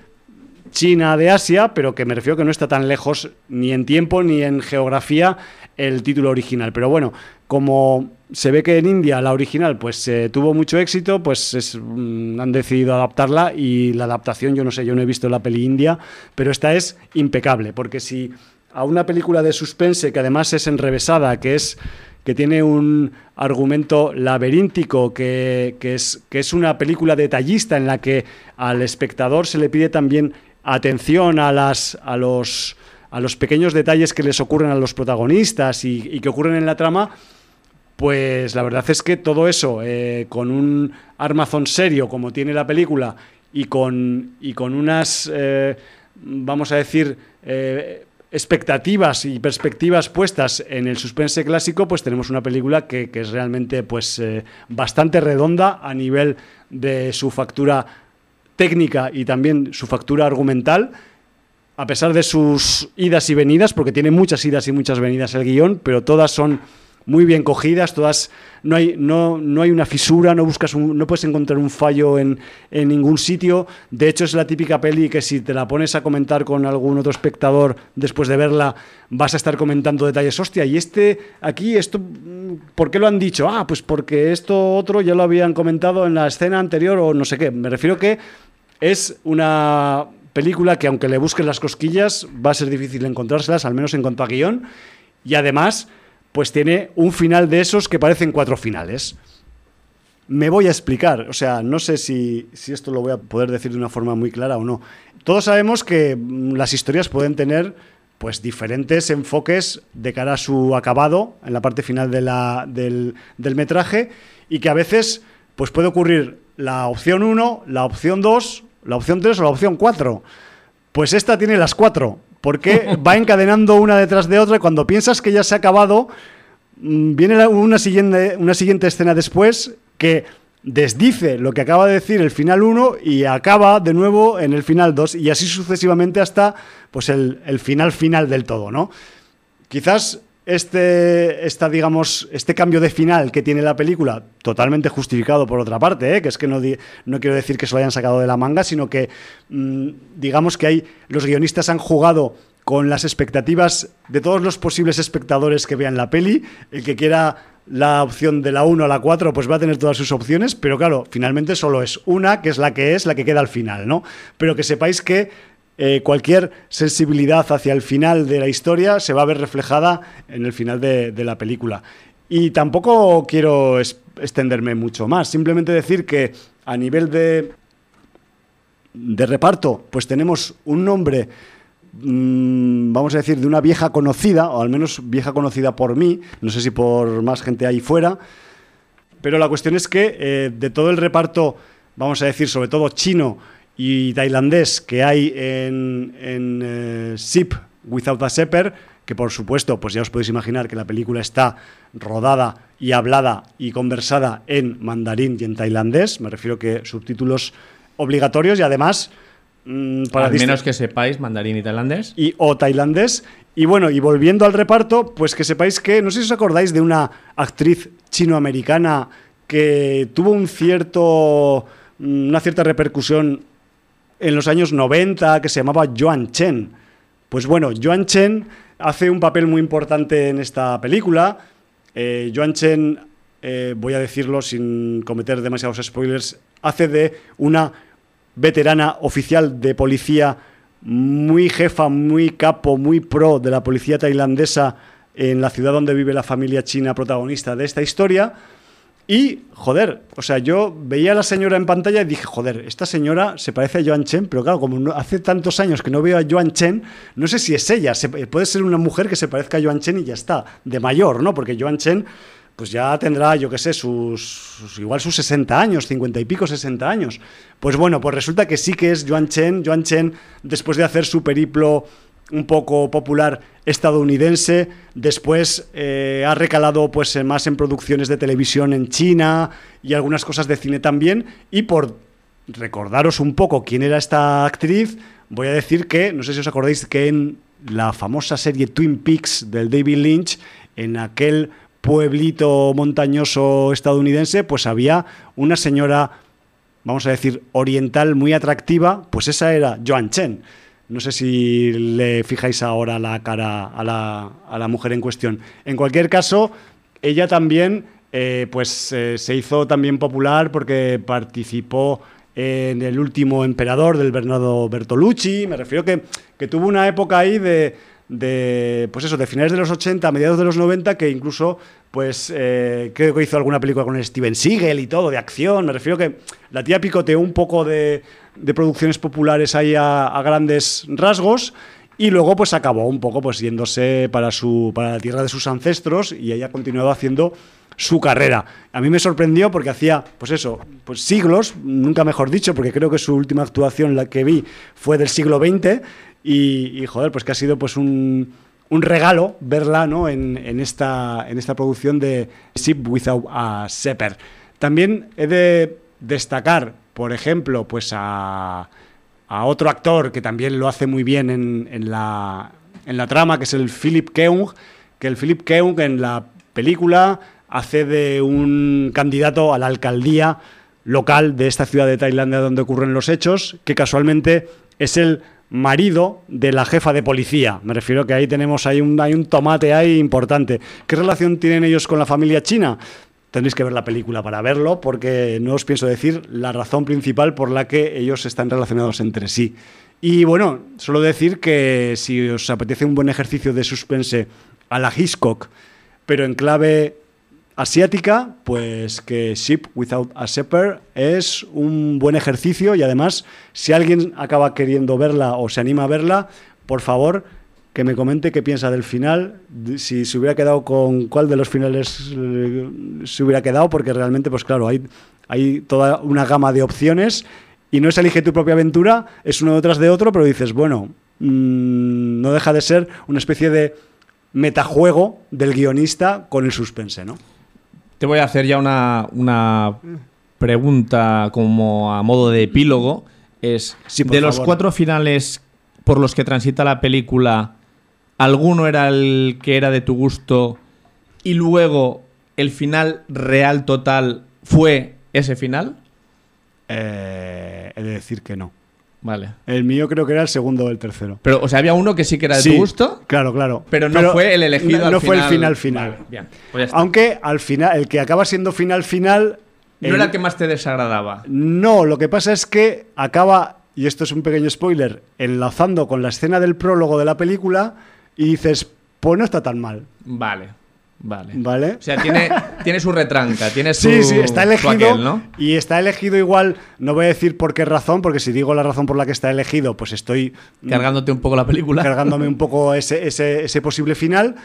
china de Asia, pero que me refiero que no está tan lejos ni en tiempo ni en geografía el título original. Pero bueno, como se ve que en India la original pues eh, tuvo mucho éxito, pues mm, han decidido adaptarla y la adaptación, yo no sé, yo no he visto la peli india, pero esta es impecable, porque si a una película de suspense que además es enrevesada, que es que tiene un argumento laberíntico, que, es, que es una película detallista en la que al espectador se le pide también atención a, las, a, los, a los pequeños detalles que les ocurren a los protagonistas y, que ocurren en la trama, pues la verdad es que todo eso, eh, con un armazón serio como tiene la película y con, y con unas, eh, vamos a decir, eh, expectativas y perspectivas puestas en el suspense clásico, pues tenemos una película que, es realmente pues, eh, bastante redonda a nivel de su factura técnica y también su factura argumental, a pesar de sus idas y venidas, porque tiene muchas idas y muchas venidas el guion, pero todas son muy bien cogidas, todas no hay, no, no hay una fisura, no buscas no puedes encontrar un fallo en, en, ningún sitio. De hecho, es la típica peli que si te la pones a comentar con algún otro espectador después de verla, vas a estar comentando detalles. Hostia, y este aquí, esto, ¿por qué lo han dicho? Ah, pues porque esto otro ya lo habían comentado en la escena anterior o no sé qué. Me refiero que es una película que aunque le busques las cosquillas, va a ser difícil encontrárselas, al menos en cuanto a guion. Y además pues tiene un final de esos que parecen cuatro finales. Me voy a explicar, o sea, no sé si, esto lo voy a poder decir de una forma muy clara o no. Todos sabemos que mm, las historias pueden tener pues diferentes enfoques de cara a su acabado en la parte final del, del, metraje y que a veces pues puede ocurrir la opción 1, la opción 2, la opción 3 o la opción 4. Pues esta tiene las cuatro porque va encadenando una detrás de otra y cuando piensas que ya se ha acabado, mm, viene una siguiente, una siguiente escena después que desdice lo que acaba de decir el final 1 y acaba de nuevo en el final 2 y así sucesivamente hasta pues el, el final final del todo, ¿no? Quizás este, esta, digamos, este cambio de final que tiene la película, totalmente justificado por otra parte, ¿eh? que es que no, no, quiero decir que se lo hayan sacado de la manga, sino que mm, digamos que hay, los guionistas han jugado con las expectativas de todos los posibles espectadores que vean la peli. El que quiera la opción de la 1 a la 4, pues va a tener todas sus opciones, pero claro, finalmente solo es una, que es la que es, la que queda al final, ¿no? Pero que sepáis que eh, cualquier sensibilidad hacia el final de la historia se va a ver reflejada en el final de, la película. Y tampoco quiero extenderme mucho más, simplemente decir que a nivel de, de reparto, pues tenemos un nombre, mm, vamos a decir, de una vieja conocida, o al menos vieja conocida por mí, no sé si por más gente ahí fuera, pero la cuestión es que eh, de todo el reparto, vamos a decir, sobre todo chino y tailandés que hay en, en eh, Ship Without a Shepherd, que por supuesto, pues ya os podéis imaginar que la película está rodada y hablada y conversada en mandarín y en tailandés, me refiero que subtítulos obligatorios y además... Mm, para Al menos que sepáis mandarín y tailandés. Y, o tailandés. Y bueno, y volviendo al reparto, pues que sepáis que, no sé si os acordáis de una actriz chinoamericana que tuvo un cierto, mm, una cierta repercusión en los años 90 que se llamaba Joan Chen. Pues bueno, Joan Chen hace un papel muy importante en esta película. Eh, Joan Chen, eh, voy a decirlo sin cometer demasiados spoilers, hace de una veterana oficial de policía muy jefa, muy capo, muy pro de la policía tailandesa en la ciudad donde vive la familia china protagonista de esta historia. Y, joder, o sea, yo veía a la señora en pantalla y dije, joder, esta señora se parece a Joan Chen, pero claro, como hace tantos años que no veo a Joan Chen, no sé si es ella, puede ser una mujer que se parezca a Joan Chen y ya está, de mayor, ¿no? Porque Joan Chen, pues ya tendrá, yo qué sé, sus, igual sus 60 años, 50 y pico, 60 años. Pues bueno, pues resulta que sí que es Joan Chen, Joan Chen, después de hacer su periplo un poco popular estadounidense, después eh, ha recalado pues más en producciones de televisión en China y algunas cosas de cine también y por recordaros un poco quién era esta actriz, voy a decir que, no sé si os acordáis que en la famosa serie Twin Peaks del David Lynch, en aquel pueblito montañoso estadounidense, pues había una señora, vamos a decir, oriental muy atractiva, pues esa era Joan Chen. No sé si le fijáis ahora la cara a la, mujer en cuestión. En cualquier caso, ella también eh, pues, eh, se hizo también popular porque participó en el último emperador del Bernardo Bertolucci. Me refiero que, que tuvo una época ahí de, de, pues eso, de finales de los 80, mediados de los 90, que incluso, pues, eh, creo que hizo alguna película con Steven Seagal y todo, de acción. Me refiero que la tía picoteó un poco de, de producciones populares ahí a, grandes rasgos. Y luego pues acabó un poco pues yéndose para, su, para la tierra de sus ancestros y ella ha continuado haciendo su carrera. A mí me sorprendió porque hacía, pues eso, pues siglos, nunca mejor dicho, porque creo que su última actuación, la que vi, fue del siglo XX y, joder, pues que ha sido pues un, un regalo verla ¿no? en, en, esta, en esta producción de Ship Without a Sepper. También he de destacar, por ejemplo, pues a, a otro actor que también lo hace muy bien en, en, la, en la trama, que es el Philip Keung, que el Philip Keung en la película hace de un candidato a la alcaldía local de esta ciudad de Tailandia donde ocurren los hechos, que casualmente es el marido de la jefa de policía. Me refiero que ahí tenemos ahí un, hay un tomate ahí importante. ¿Qué relación tienen ellos con la familia china? Tendréis que ver la película para verlo, porque no os pienso decir la razón principal por la que ellos están relacionados entre sí. Y bueno, solo decir que si os apetece un buen ejercicio de suspense a la Hitchcock, pero en clave asiática, pues que Ship Without a Shepherd es un buen ejercicio y además, si alguien acaba queriendo verla o se anima a verla, por favor, que me comente qué piensa del final, si se hubiera quedado con cuál de los finales eh, se hubiera quedado, porque realmente, pues claro, hay, hay toda una gama de opciones y no es elige tu propia aventura, es uno detrás de otro, pero dices, bueno, mm, no deja de ser una especie de metajuego del guionista con el suspense, ¿no? Te voy a hacer ya una, pregunta como a modo de epílogo. Es, de los cuatro finales por los que transita la película, ¿alguno era el que era de tu gusto y luego el final real total fue ese final? Eh, he de decir que no. Vale. El mío creo que era el segundo o el tercero. Pero, o sea, había uno que sí que era de tu gusto. Claro, claro. Pero no fue el elegido no, al no fue el final final. bien. Pues Aunque al final, el que acaba siendo final final. ¿No era el que más te desagradaba? No, lo que pasa es que acaba, y esto es un pequeño spoiler, enlazando con la escena del prólogo de la película y dices, pues no está tan mal. Vale. Vale. ¿Vale? O sea, tiene, tiene su retranca, tiene su. Sí, sí, está elegido. Y está elegido igual, no voy a decir por qué razón, porque si digo la razón por la que está elegido, pues estoy. Cargándote un poco la película. Cargándome un poco ese, ese, posible final.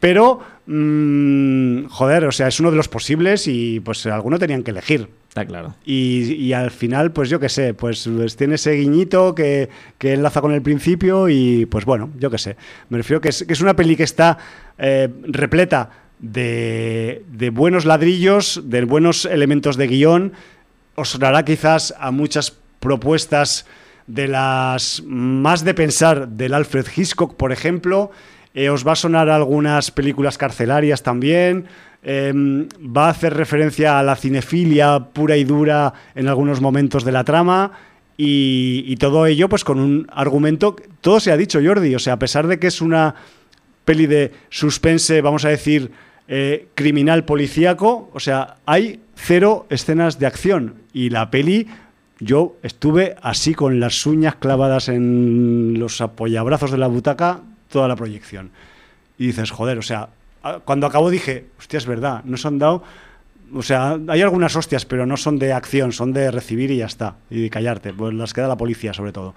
Pero, mm, joder, o sea, es uno de los posibles y pues alguno tenían que elegir. Claro. Y, al final, pues yo qué sé, pues, pues tiene ese guiñito que, que enlaza con el principio y pues bueno, yo qué sé. Me refiero que es, que es una peli que está eh, repleta de, de buenos ladrillos, de buenos elementos de guion. Os sonará quizás a muchas propuestas de las más de pensar del Alfred Hitchcock, por ejemplo. Eh, os va a sonar algunas películas carcelarias también. Eh, va a hacer referencia a la cinefilia pura y dura en algunos momentos de la trama. Y, todo ello, pues con un argumento. Todo se ha dicho, Jordi. O sea, a pesar de que es una peli de suspense, vamos a decir, eh, criminal policíaco, o sea, hay cero escenas de acción. Y la peli, yo estuve así con las uñas clavadas en los apoyabrazos de la butaca toda la proyección. Y dices, joder, o sea, cuando acabó dije, hostia, es verdad, no se han dado. O sea, hay algunas hostias, pero no son de acción, son de recibir y ya está. Y callarte. Pues las queda la policía, sobre todo.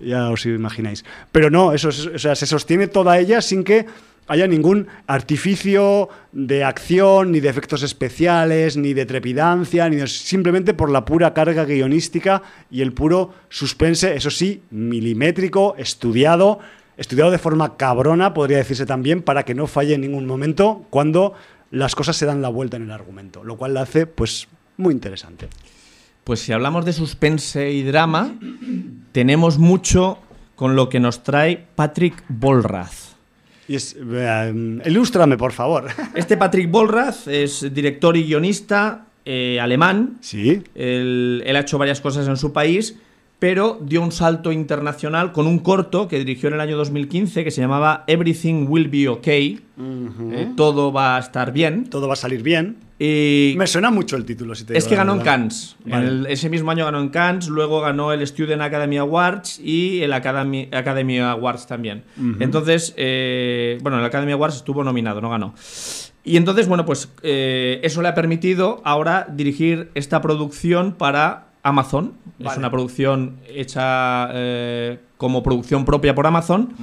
Ya os imagináis. Pero no, eso es- o sea, se sostiene toda ella sin que haya ningún artificio de acción, ni de efectos especiales, ni de trepidancia, ni de- simplemente por la pura carga guionística y el puro suspense, eso sí, milimétrico, estudiado, estudiado de forma cabrona, podría decirse también, para que no falle en ningún momento cuando las cosas se dan la vuelta en el argumento, lo cual la hace, pues, muy interesante. Pues si hablamos de suspense y drama, tenemos mucho con lo que nos trae Patrick Bolraz. Y es, eh, ilústrame, por favor. Este Patrick Bolraz es director y guionista eh, alemán. Sí. Él, él ha hecho varias cosas en su país, pero dio un salto internacional con un corto que dirigió en el año 2015 que se llamaba Everything Will Be Okay. Eh, todo va a estar bien. Todo va a salir bien. Y Me suena mucho el título, si te es digo que ganó en verdad. Cannes. Vale. En el- ese mismo año ganó en Cannes, luego ganó el Student Academy Awards y el Academy, Academy Awards también. Entonces, eh, bueno, el Academy Awards estuvo nominado, no ganó. Y entonces, bueno, pues eh, eso le ha permitido ahora dirigir esta producción para Amazon. Es una producción hecha eh, como producción propia por Amazon.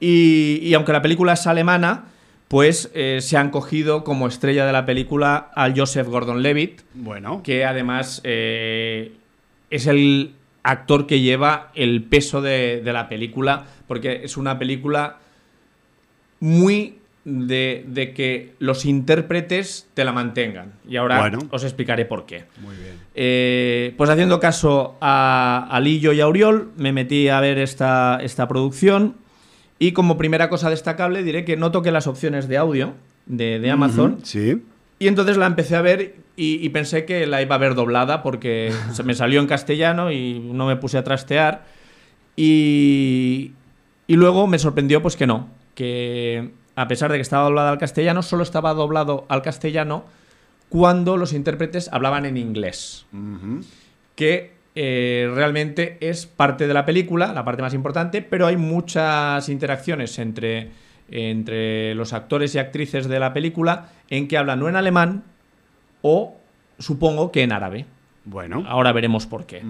Y, y aunque la película es alemana, pues eh, se han cogido como estrella de la película al Joseph Gordon-Levitt, Bueno. que además eh, es el actor que lleva el peso de, de la película, porque es una película muy de, de que los intérpretes te la mantengan. Y ahora Bueno. os explicaré por qué. Muy bien. Eh, pues haciendo caso a, a Lillo y a Oriol, me metí a ver esta, esta producción y como primera cosa destacable diré que no toqué las opciones de audio de, de Amazon Ujú, Sí. y entonces la empecé a ver y, y pensé que la iba a ver doblada porque se me salió en castellano y no me puse a trastear y, y luego me sorprendió pues que no, que a pesar de que estaba doblada al castellano, solo estaba doblado al castellano cuando los intérpretes hablaban en inglés que eh, realmente es parte de la película, la parte más importante, pero hay muchas interacciones entre, entre los actores y actrices de la película en que hablan o en alemán o supongo que en árabe. Bueno. Ahora veremos por qué.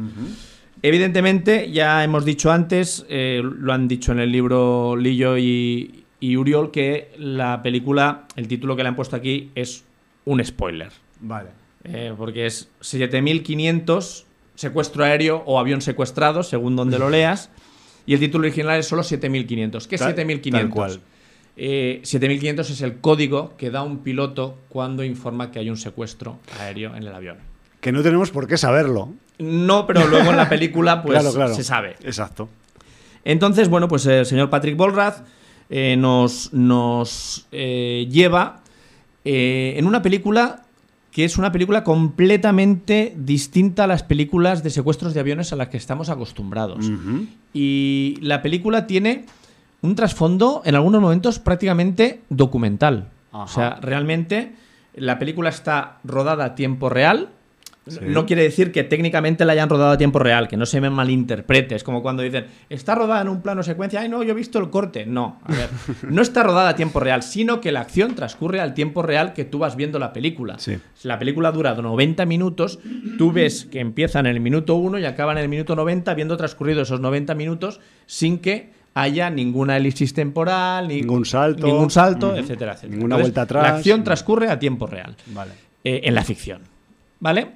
Evidentemente, ya hemos dicho antes, eh, lo han dicho en el libro Lillo y, y Uriol, que la película, el título que le han puesto aquí es un spoiler. Vale. Eh, porque es 7500 secuestro aéreo o avión secuestrado, según donde lo leas. Y el título original es solo 7500. ¿Qué es Tal- 7500? tal cual. Eh, 7500 es el código que da un piloto cuando informa que hay un secuestro aéreo en el avión. Que no tenemos por qué saberlo. No, pero luego en la película pues claro, claro. se sabe. Exacto. Entonces, bueno, pues el señor Patrick Bolrath eh, nos, nos eh, lleva eh, en una película que es una película completamente distinta a las películas de secuestros de aviones a las que estamos acostumbrados. Y la película tiene un trasfondo, en algunos momentos, prácticamente documental. Ajá. O sea, realmente la película está rodada a tiempo real. Sí. No quiere decir que técnicamente la hayan rodado a tiempo real, que no se me malinterprete. Es como cuando dicen, está rodada en un plano secuencia, ay no, yo he visto el corte. No, a ver, no está rodada a tiempo real, sino que la acción transcurre al tiempo real que tú vas viendo la película. Sí. Si la película dura 90 minutos, tú ves que empieza en el minuto 1 y acaba en el minuto 90, habiendo transcurrido esos 90 minutos sin que haya ninguna elipsis temporal, ni- Ningún salto. ningún salto, etcétera, etcétera. Ninguna vuelta atrás. La acción transcurre a tiempo real Vale. eh, en la ficción. ¿Vale?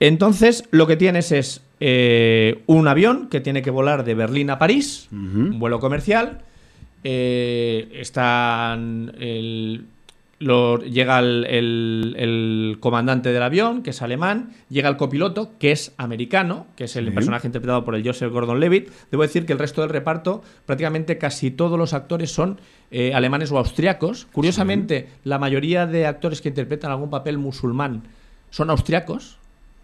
Entonces, lo que tienes es eh, un avión que tiene que volar de Berlín a París, un vuelo comercial. Eh, están el- lo- llega el, el- el comandante del avión, que es alemán, llega el copiloto, que es americano, que es el Sí. personaje interpretado por el Joseph Gordon-Levitt. Debo decir que el resto del reparto, prácticamente casi todos los actores son eh, alemanes o austriacos. Curiosamente, la mayoría de actores que interpretan algún papel musulmán son austriacos.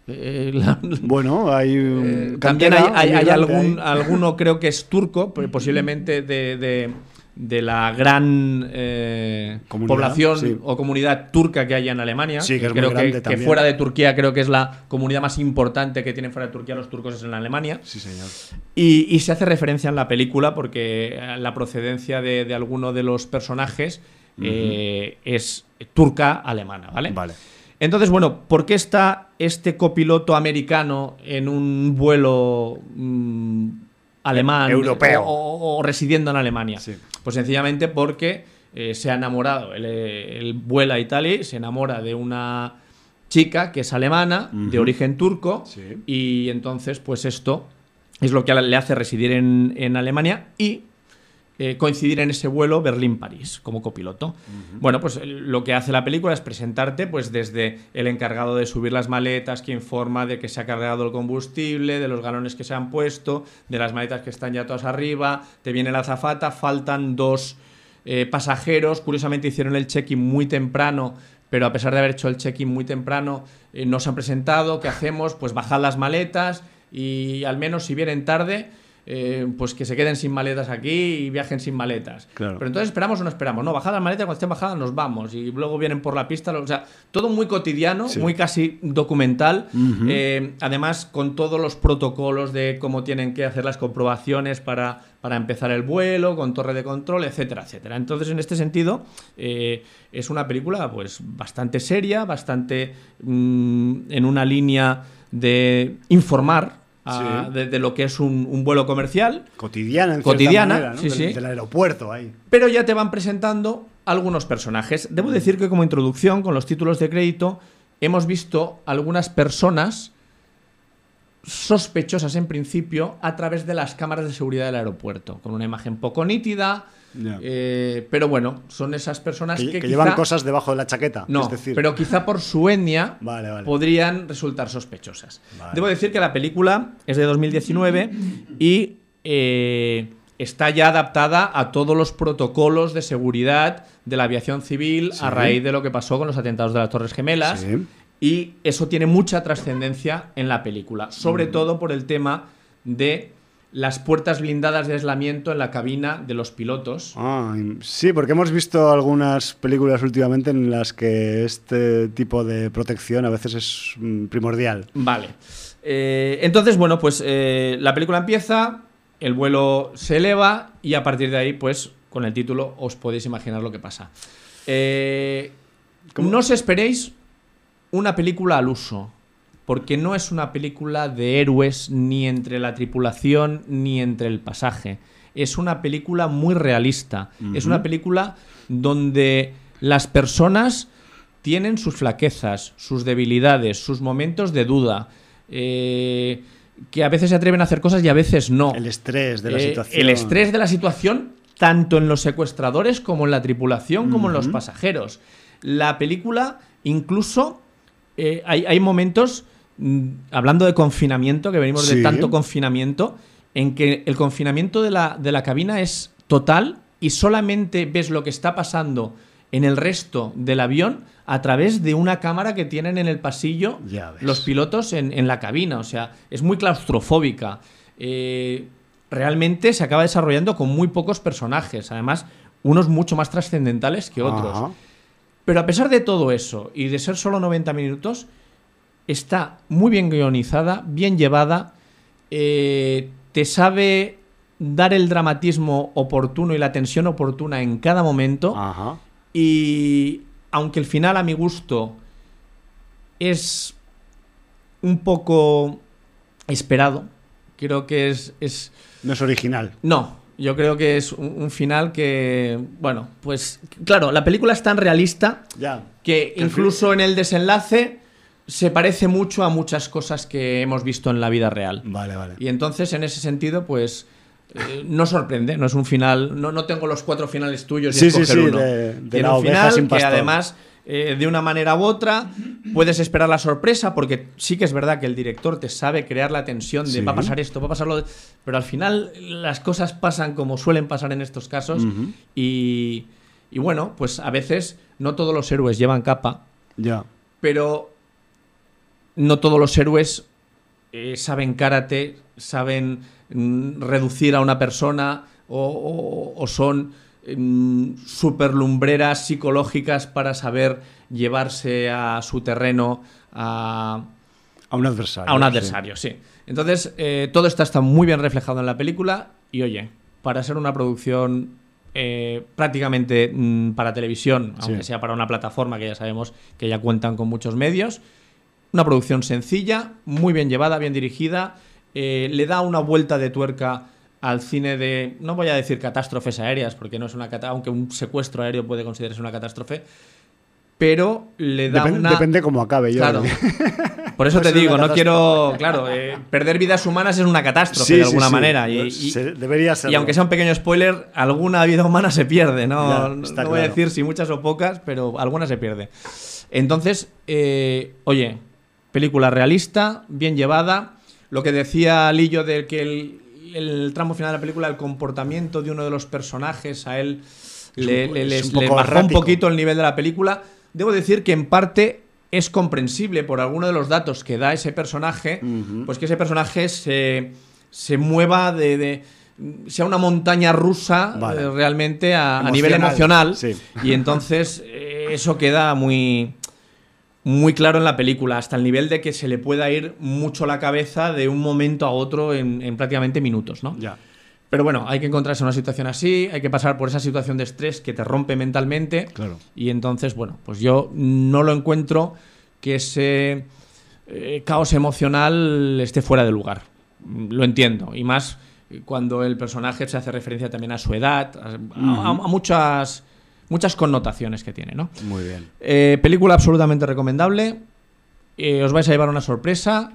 Eh, la- Bueno, hay eh, también hay, algún, alguno, creo que es turco, pues, posiblemente de, de- de la gran eh, población sí. o comunidad turca que hay en Alemania. Sí, que es muy creo grande que, que fuera de Turquía creo que es la comunidad más importante que tienen fuera de Turquía los turcos es en Alemania. Sí, señor. Y, y se hace referencia en la película porque eh, la procedencia de, de alguno de los personajes eh, es turca-alemana, ¿vale? Vale. Entonces, bueno, ¿por qué está este copiloto americano en un vuelo mm, alemán Europeo. O, o- o residiendo en Alemania? Sí. Pues sencillamente porque eh, se ha enamorado, él, él vuela a Italia, se enamora de una chica que es alemana, de origen turco, Sí. y entonces, pues esto es lo que le hace residir en, en Alemania y eh, coincidir en ese vuelo Berlín-París como copiloto. Bueno, pues el- lo que hace la película es presentarte pues desde el encargado de subir las maletas, que informa de que se ha cargado el combustible, de los galones que se han puesto, de las maletas que están ya todas arriba, te viene la azafata, faltan dos eh, pasajeros, curiosamente hicieron el check-in muy temprano, pero a pesar de haber hecho el check-in muy temprano, eh, no se han presentado, ¿qué hacemos? Pues bajad las maletas y al menos si vienen tarde, eh, pues que se queden sin maletas aquí y viajen sin maletas. Claro. Pero entonces esperamos o no esperamos. No, bajad las maletas, cuando estén bajadas nos vamos. Y luego vienen por la pista. O sea, todo muy cotidiano, Sí. muy casi documental. Eh, además, con todos los protocolos de cómo tienen que hacer las comprobaciones para, para empezar el vuelo, con torre de control, etcétera, etcétera. Entonces, en este sentido, eh, es una película pues bastante seria, bastante mm, en una línea de informar a- Sí. de, de lo que es un, un vuelo comercial. Cotidiana, en Cotidiana, cierta manera, ¿no? sí, del, sí. del aeropuerto ahí. pero ya te van presentando algunos personajes. Debo decir que como introducción, con los títulos de crédito, hemos visto algunas personas sospechosas en principio a través de las cámaras de seguridad del aeropuerto, con una imagen poco nítida, Eh, pero bueno, son esas personas Que, que, que quizá- llevan cosas debajo de la chaqueta. no, es decir, pero quizá por su etnia Vale, vale. podrían resultar sospechosas. Vale. Debo decir que la película es de 2019 y eh, está ya adaptada a todos los protocolos de seguridad de la aviación civil Sí. a raíz de lo que pasó con los atentados de las Torres Gemelas. Sí. Y eso tiene mucha trascendencia en la película, sobre Mm. todo por el tema de las puertas blindadas de aislamiento en la cabina de los pilotos. Ah, sí, porque hemos visto algunas películas últimamente en las que este tipo de protección a veces es mm, primordial. Vale. Eh, entonces, bueno, pues eh, la película empieza, el vuelo se eleva y a partir de ahí, pues con el título os podéis imaginar lo que pasa. Eh, no os esperéis una película al uso, porque no es una película de héroes ni entre la tripulación ni entre el pasaje. Es una película muy realista. Es una película donde las personas tienen sus flaquezas, sus debilidades, sus momentos de duda, eh, que a veces se atreven a hacer cosas y a veces no. El estrés de la Eh, situación. El estrés de la situación, tanto en los secuestradores como en la tripulación, como en los pasajeros. La película, incluso, eh, hay, hay momentos, hablando de confinamiento, que venimos Sí. de tanto confinamiento, en que el confinamiento de la, de la cabina es total y solamente ves lo que está pasando en el resto del avión a través de una cámara que tienen en el pasillo los pilotos en, en la cabina. O sea, es muy claustrofóbica. Eh, realmente se acaba desarrollando con muy pocos personajes. Además, unos mucho más trascendentales que otros. Ajá. Pero a pesar de todo eso y de ser solo 90 minutos, está muy bien guionizada, bien llevada, eh, te sabe dar el dramatismo oportuno y la tensión oportuna en cada momento. Ajá. Y aunque el final a mi gusto es un poco esperado, creo que es... es No es original. no, yo creo que es un, un final que, bueno, pues claro, la película es tan realista Ya. que incluso en el desenlace se parece mucho a muchas cosas que hemos visto en la vida real. Vale, vale. Y entonces, en ese sentido, pues eh, no sorprende, no es un final, no, no tengo los cuatro finales tuyos y Sí, sí, escoger sí, uno. de- de la un oveja final sin que además, eh, de una manera u otra, puedes esperar la sorpresa, porque sí que es verdad que el director te sabe crear la tensión de Sí. va a pasar esto, va a pasar lo de-". Pero al final las cosas pasan como suelen pasar en estos casos y, y bueno, pues a veces no todos los héroes llevan capa, Ya. pero no todos los héroes eh, saben karate, saben mm, reducir a una persona o, o- o son mm, super lumbreras psicológicas para saber llevarse a su terreno a, A un adversario. a un adversario, sí. Entonces, eh, todo esto está muy bien reflejado en la película y oye, para ser una producción eh, prácticamente mm, para televisión, Sí. aunque sea para una plataforma que ya sabemos que ya cuentan con muchos medios, una producción sencilla, muy bien llevada, bien dirigida, eh, le da una vuelta de tuerca al cine de, no voy a decir catástrofes aéreas, porque no es una aunque un secuestro aéreo puede considerarse una catástrofe, pero le da Depen- una... Depende cómo acabe. Yo Claro. Por eso te digo, no quiero. Claro, eh, perder vidas humanas es una catástrofe Sí, de sí, alguna sí. manera. Y, y- Se- debería ser. y aunque sea un pequeño spoiler, alguna vida humana se pierde. No, Ya, no está voy a claro. decir si muchas o pocas, pero alguna se pierde. Entonces, eh, oye, película realista, bien llevada. Lo que decía Lillo de que el, el tramo final de la película, el comportamiento de uno de los personajes, a él le, un- le- un poco le bajó un errático. poquito el nivel de la película. Debo decir que en parte es comprensible por alguno de los datos que da ese personaje, pues que ese personaje se, se mueva de, de- sea una montaña rusa Vale. eh, realmente a, a nivel Emocional, sí. Y entonces eh, eso queda muy, muy claro en la película, hasta el nivel de que se le pueda ir mucho la cabeza de un momento a otro en, en prácticamente minutos, ¿no? Ya. Pero bueno, hay que encontrarse en una situación así, hay que pasar por esa situación de estrés que te rompe mentalmente. Claro. Y entonces, bueno, pues yo no lo encuentro que ese eh, caos emocional esté fuera de lugar. Lo entiendo. Y más cuando el personaje se hace referencia también a su edad, a, a- a muchas, muchas connotaciones que tiene, ¿no? Muy bien. Eh, película absolutamente recomendable. Eh, os vais a llevar una sorpresa.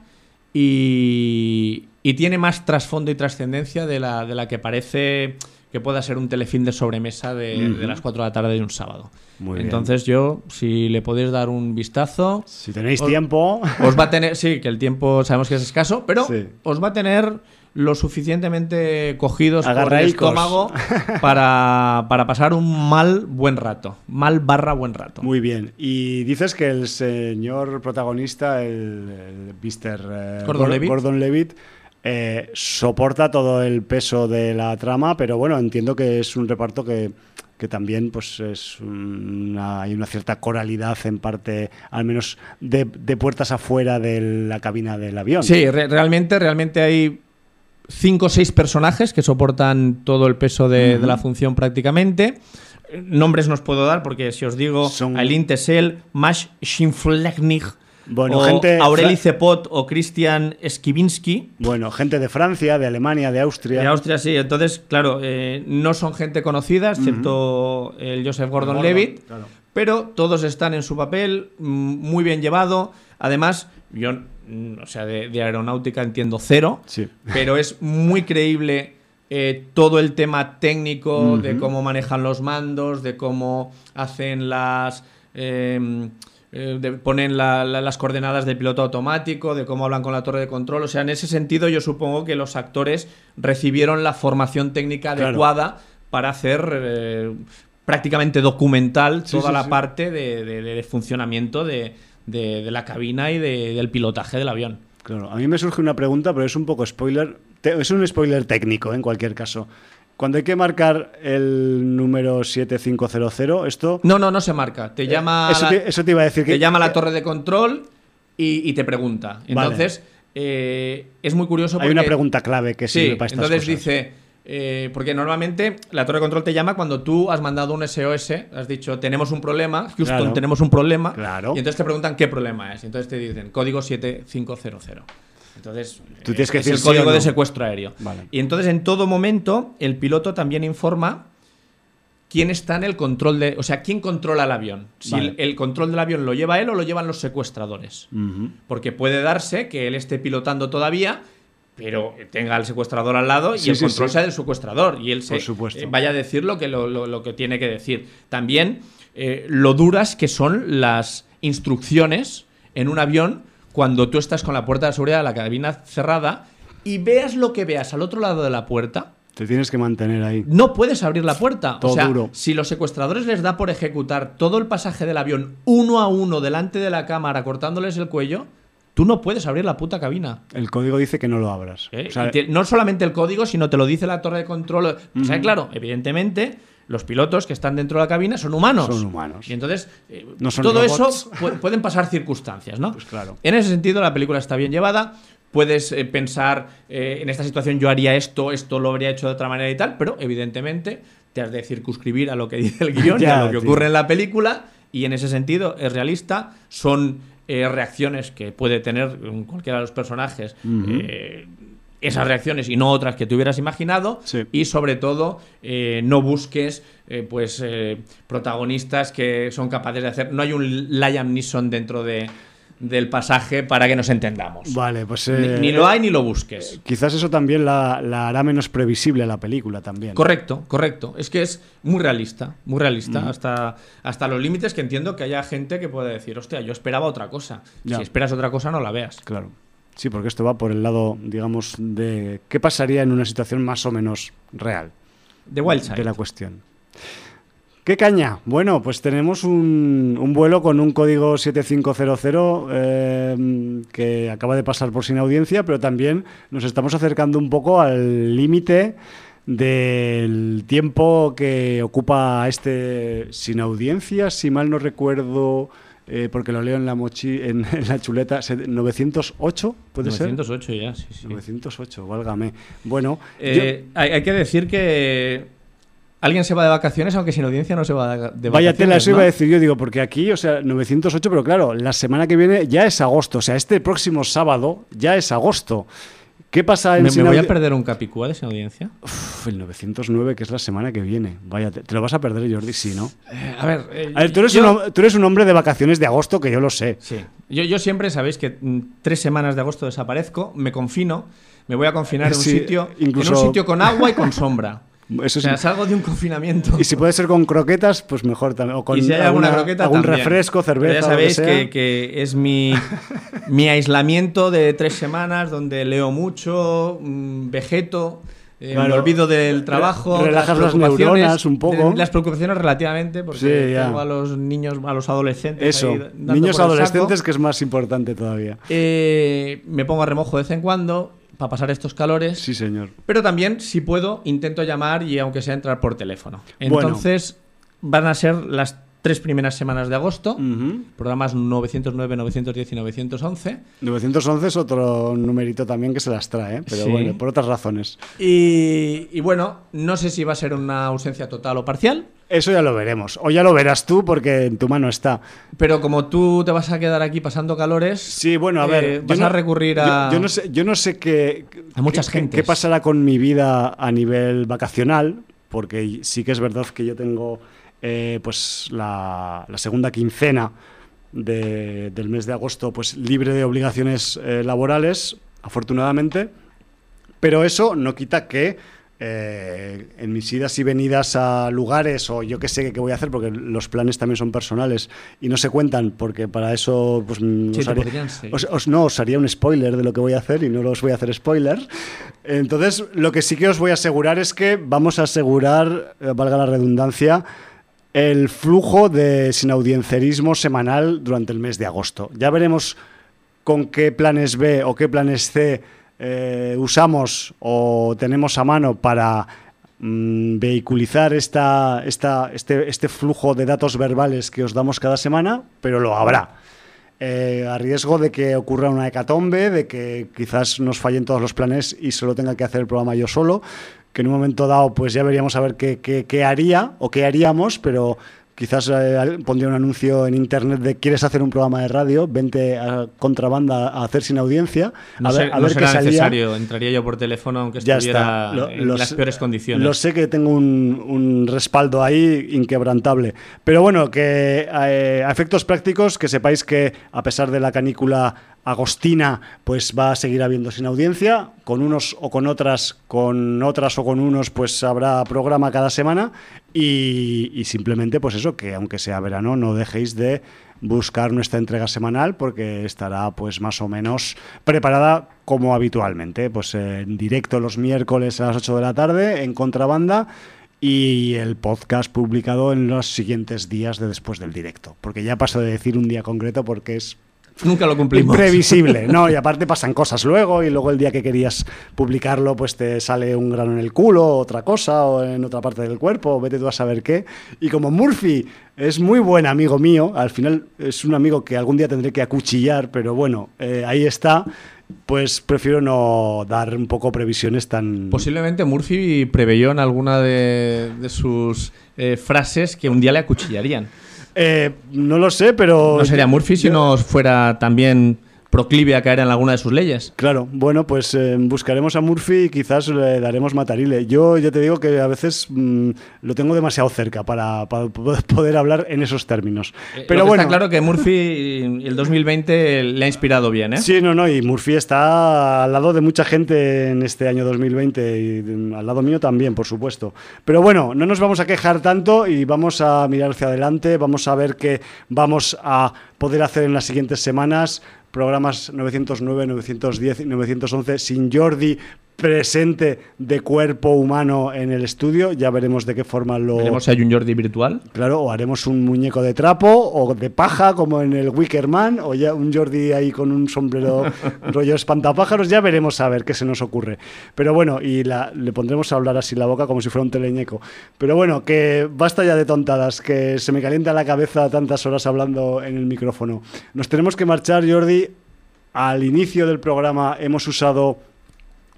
Y, y tiene más trasfondo y trascendencia de la, de la que parece que pueda ser un telefilm de sobremesa de, de las 4 de la tarde de un sábado. Muy bien. Entonces yo, si le podéis dar un vistazo, Si tenéis Os- tiempo. os va a tener, sí, que el tiempo sabemos que es escaso, pero Sí. os va a tener lo suficientemente cogidos por el estómago para, para pasar un mal buen rato. Mal barra buen rato. Muy bien. Y dices que el señor protagonista, el, el Mr. eh, Gordon Gor- Levitt. Gordon Levitt, eh, soporta todo el peso de la trama, pero bueno, entiendo que es un reparto que, que también pues es una, hay una cierta coralidad en parte, al menos de, de puertas afuera de la cabina del avión. Sí, re- realmente, realmente hay cinco o seis personajes que soportan todo el peso de, de la función prácticamente. Nombres no os puedo dar porque si os digo Son- Aileen Tessel, Mash Schimflegnig, Bueno, o gente- Aureli Cepot o Christian Skibinsky. Bueno, gente de Francia, de Alemania, de Austria. De Austria, sí. Entonces, claro, eh, no son gente conocida, excepto el Joseph Gordon-Levitt. claro. pero todos están en su papel, mm, muy bien llevado. Además, yo, o sea, de, de aeronáutica entiendo cero, Sí. pero es muy creíble eh, todo el tema técnico de cómo manejan los mandos, de cómo hacen las... eh, eh, de- ponen la- la- las coordenadas del piloto automático, de cómo hablan con la torre de control. O sea, en ese sentido yo supongo que los actores recibieron la formación técnica Claro. adecuada para hacer eh, prácticamente documental Sí, toda sí, la sí. parte de, de- de funcionamiento de, de- de la cabina y de- del pilotaje del avión. Claro, a mí me surge una pregunta, pero es un poco spoiler. Es un spoiler técnico, en cualquier caso. Cuando hay que marcar el número 7500, esto. No, no, no se marca. Te llama, eso, la, te, eso te iba a decir que. te llama la torre de control y, y te pregunta. Vale. Entonces, eh, es muy curioso Hay porque... una pregunta clave que sirve Sí, para estas entonces cosas. dice... eh, porque normalmente la torre de control te llama cuando tú has mandado un SOS, has dicho tenemos un problema, Houston Claro. tenemos un problema, Claro. y entonces te preguntan qué problema es. Y entonces te dicen código 7500. Entonces, Tú tienes que es decir el sí código de secuestro aéreo. Vale. Y entonces en todo momento el piloto también informa quién está en el control de. O sea, quién controla el avión. Si Vale. el, el control del avión lo lleva él o lo llevan los secuestradores. Porque puede darse que él esté pilotando todavía, pero tenga al secuestrador al lado y Sí, el control sí. sea del secuestrador. Y él se eh, vaya a decir lo que, lo, lo- lo que tiene que decir. También eh, lo duras que son las instrucciones en un avión cuando tú estás con la puerta de seguridad de la cabina cerrada y veas lo que veas al otro lado de la puerta. Te tienes que mantener ahí. No puedes abrir la puerta. Todo o sea, duro. si los secuestradores les da por ejecutar todo el pasaje del avión uno a uno delante de la cámara cortándoles el cuello, tú no puedes abrir la puta cabina. El código dice que no lo abras. ¿eh? O sea, no solamente el código, sino te lo dice la torre de control. O sea, claro, evidentemente, los pilotos que están dentro de la cabina son humanos. Son humanos. Y entonces, eh, No son todo robots. eso pu- pueden pasar circunstancias, ¿no? Pues claro. En ese sentido, la película está bien llevada. Puedes eh, pensar, eh, en esta situación yo haría esto, esto lo habría hecho de otra manera y tal, pero evidentemente te has de circunscribir a lo que dice el guion y a lo que tío. ocurre en la película, y en ese sentido es realista. Son eh, reacciones que puede tener cualquiera de los personajes. eh, esas reacciones y no otras que te hubieras imaginado Sí. y sobre todo eh, no busques eh, pues eh, protagonistas que son capaces de hacer no hay un Liam Neeson dentro de, del pasaje para que nos entendamos Vale, pues. ni, eh, ni lo hay ni lo busques Quizás eso también la, la hará menos previsible a la película también. correcto correcto es que es muy realista muy realista hasta hasta los límites que entiendo que haya gente que pueda decir hostia yo esperaba otra cosa Ya. si esperas otra cosa no la veas Claro. Sí, porque esto va por el lado, digamos, de qué pasaría en una situación más o menos real The Wild Side de la cuestión. ¿Qué caña? Bueno, pues tenemos un, un vuelo con un código 7500 eh, que acaba de pasar por sin audiencia, pero también nos estamos acercando un poco al límite del tiempo que ocupa este sin audiencia, si mal no recuerdo, eh, porque lo leo en la mochi en, en la chuleta, se- 908, ¿puede ser? 908 ya sí, sí. 908, válgame. Bueno, Eh, hay, hay que decir que alguien se va de vacaciones, aunque sin audiencia no se va de, vacaciones. Vaya tela, eso ¿no? iba a decir yo, digo, porque aquí, o sea, 908, pero claro, la semana que viene ya es agosto, o sea, este próximo sábado ya es agosto. ¿Qué pasa en ¿Me, me voy a perder un Capicúa de sin audiencia? Uf, el 909, que es la semana que viene. Vaya, te, te lo vas a perder, Jordi, sí, ¿no? Eh, a ver, eh, A ver, tú eres, yo, un, hom- tú eres un hombre de vacaciones de agosto, que yo lo sé. Sí. Yo, yo siempre, sabéis que mm, tres semanas de agosto desaparezco, me confino, me voy a confinar en un, Sí, sitio, incluso- en un sitio con agua y con sombra. Eso o sea, salgo de un confinamiento. Y si puede ser con croquetas, pues mejor también. O con Y si hay alguna alguna- croqueta algún también. refresco, Pero cerveza, Ya lo sabéis que, que, es mi, mi aislamiento de tres semanas donde leo mucho, mm, vegeto, eh, Claro. me olvido del trabajo. Re- relajas las preocupaciones- neuronas un poco. de- Las preocupaciones relativamente, porque Sí, ya. tengo a los niños, a los adolescentes. Eso, niños adolescentes, que es más importante todavía. Eh, me pongo a remojo de vez en cuando para pasar estos calores. Sí, señor. Pero también, si puedo, intento llamar y aunque sea entrar por teléfono. Bueno. Entonces, van a ser las tres primeras semanas de agosto. Ujú. Programas 909, 910 y 911. 911 es otro numerito también que se las trae, ¿eh? pero Sí. bueno, por otras razones. Y, y bueno, no sé si va a ser una ausencia total o parcial, Eso ya lo veremos. O ya lo verás tú porque en tu mano está. pero como tú te vas a quedar aquí pasando calores, Sí, bueno, a eh, ver. vas no- a recurrir a... Yo, yo no sé, yo no sé qué. A muchas qué-. ¿Qué pasará con mi vida a nivel vacacional? Porque sí que es verdad que yo tengo eh, pues la, la segunda quincena de- del mes de agosto pues libre de obligaciones eh, laborales, afortunadamente. Pero eso no quita que eh, en mis idas y venidas a lugares o yo qué sé qué voy a hacer, porque los planes también son personales y no se cuentan, porque para eso pues, mm, Sí, os te haría- podrían seguir. os- os- no, os haría un spoiler de lo que voy a hacer y no os voy a hacer spoiler. Entonces, lo que sí que os voy a asegurar es que vamos a asegurar, valga la redundancia, el flujo de sinaudienciarismo semanal durante el mes de agosto. Ya veremos con qué planes B o qué planes C eh, usamos o tenemos a mano para mm, vehiculizar esta, esta, este, este flujo de datos verbales que os damos cada semana, pero lo habrá. Eh, a riesgo de que ocurra una hecatombe, de que quizás nos fallen todos los planes y solo tenga que hacer el programa yo solo, que en un momento dado pues ya veríamos a ver qué, qué- qué haría o qué haríamos, pero quizás eh, pondría un anuncio en internet de quieres hacer un programa de radio, vente a contrabanda a hacer sin audiencia. No, a ver, a no ver será qué salía. necesario, entraría yo por teléfono aunque Ya estuviera. Lo- en lo las sé- peores condiciones. Lo sé que tengo un, un respaldo ahí inquebrantable. Pero bueno, que eh, a efectos prácticos, que sepáis que a pesar de la canícula agostina, pues va a seguir habiendo sin audiencia. Con unos o con otras, con otras o con unos, pues habrá programa cada semana. Y, y simplemente, pues eso, que aunque sea verano, no dejéis de buscar nuestra entrega semanal porque estará pues más o menos preparada como habitualmente, pues en directo los miércoles a las 8 de la tarde en contrabanda y el podcast publicado en los siguientes días de después del directo, porque ya paso de decir un día concreto porque es Nunca lo cumplimos. imprevisible, ¿no? Y aparte pasan cosas luego y luego el día que querías publicarlo pues te sale un grano en el culo, otra cosa o en otra parte del cuerpo, vete tú a saber qué. Y como Murphy es muy buen amigo mío, al final es un amigo que algún día tendré que acuchillar, pero bueno, eh, ahí está, pues prefiero no dar un poco previsiones tan... Posiblemente Murphy preveyó en alguna de, de sus eh, frases que un día le acuchillarían. Eh, no lo sé, pero... No sería Murphy si yo- no fuera también proclive a caer en alguna de sus leyes. Claro, bueno, pues eh, buscaremos a Murphy y quizás le daremos matarile. Yo ya te digo que a veces mm, lo tengo demasiado cerca para, para poder hablar en esos términos. Pero Pero bueno, está claro que Murphy el 2020 le ha inspirado bien, ¿eh? Sí, no, no, y Murphy está al lado de mucha gente en este año 2020 y mm, al lado mío también, por supuesto. Pero bueno, no nos vamos a quejar tanto y vamos a mirar hacia adelante, vamos a ver qué vamos a poder hacer en las siguientes semanas. Programas 909, 910 y 911 sin Jordi presente de cuerpo humano en el estudio. Ya veremos de qué forma lo... Veremos si hay un Jordi virtual. Claro, o haremos un muñeco de trapo o de paja como en el Wickerman o ya un Jordi ahí con un sombrero rollo espantapájaros, ya veremos a ver qué se nos ocurre. Pero bueno, y la- le pondremos a hablar así la boca como si fuera un teleñeco. Pero bueno, que basta ya de tontadas, que se me calienta la cabeza tantas horas hablando en el micrófono. Nos tenemos que marchar, Jordi. Al inicio del programa hemos usado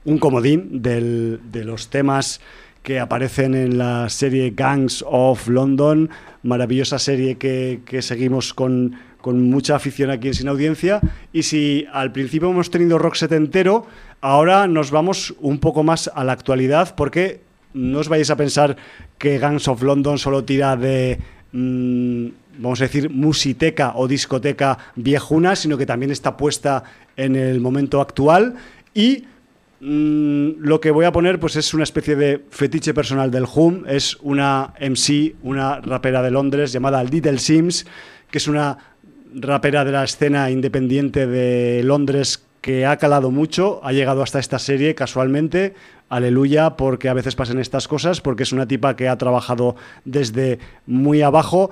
un comodín del- de los temas que aparecen en la serie Gangs of London, maravillosa serie que, seguimos con, con mucha afición aquí en Sin Audiencia. Y si al principio hemos tenido rock setentero, ahora nos vamos un poco más a la actualidad, porque no os vayáis a pensar que Gangs of London solo tira de mm, vamos a decir, musiteca o discoteca viejuna, sino que también está puesta en el momento actual. Y mm, lo que voy a poner pues es una especie de fetiche personal del Hum. Es una MC, una rapera de Londres llamada Little Sims, que es una rapera de la escena independiente de Londres que ha calado mucho, ha llegado hasta esta serie casualmente, aleluya, porque a veces pasan estas cosas, porque es una tipa que ha trabajado desde muy abajo.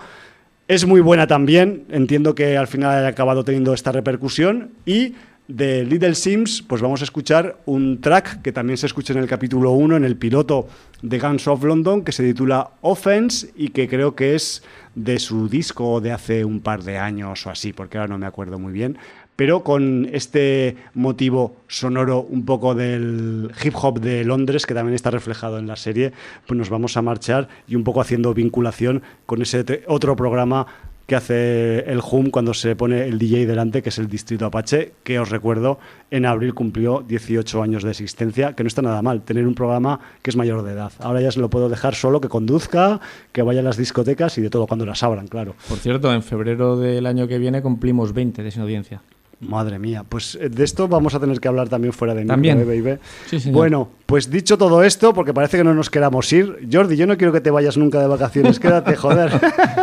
Es muy buena también, entiendo que al final haya acabado teniendo esta repercusión y de Little Sims, pues vamos a escuchar un track que también se escucha en el capítulo 1, en el piloto de Guns of London, que se titula Offense y que creo que es de su disco de hace un par de años o así, porque ahora no me acuerdo muy bien, pero con este motivo sonoro un poco del hip hop de Londres, que también está reflejado en la serie, pues nos vamos a marchar y un poco haciendo vinculación con ese otro programa que hace el Hum cuando se pone el DJ delante, que es el Distrito Apache, que os recuerdo, en abril cumplió 18 años de existencia, que no está nada mal, tener un programa que es mayor de edad. Ahora ya se lo puedo dejar solo, que conduzca, que vaya a las discotecas y de todo cuando las abran, claro. Por cierto, en febrero del año que viene cumplimos 20 de sin audiencia. Madre mía, pues eh, de esto vamos a tener que hablar también fuera de micro, También. ¿eh, baby? Sí. Bueno, pues dicho todo esto, porque parece que no nos queramos ir, Jordi, yo no quiero que te vayas nunca de vacaciones, quédate, joder.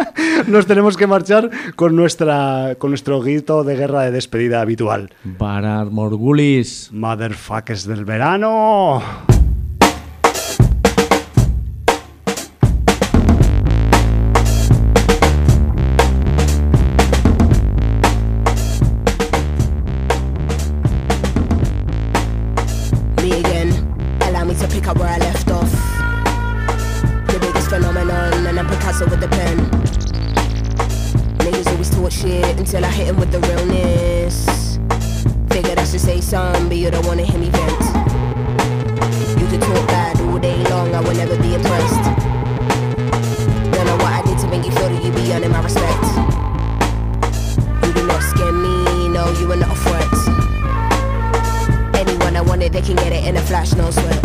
nos tenemos que marchar con, nuestra, con nuestro grito de guerra de despedida habitual. Barar Morgulis. Motherfuckers del verano. Until I hit 'em with the realness. Figured I should say something, but you don't wanna hear me vent. You could talk bad all day long, I will never be impressed. Don't know what I did to make you feel that you be earning my respect. You do not scare me, no, you are not a threat. Anyone I want it, they can get it in a flash, no sweat.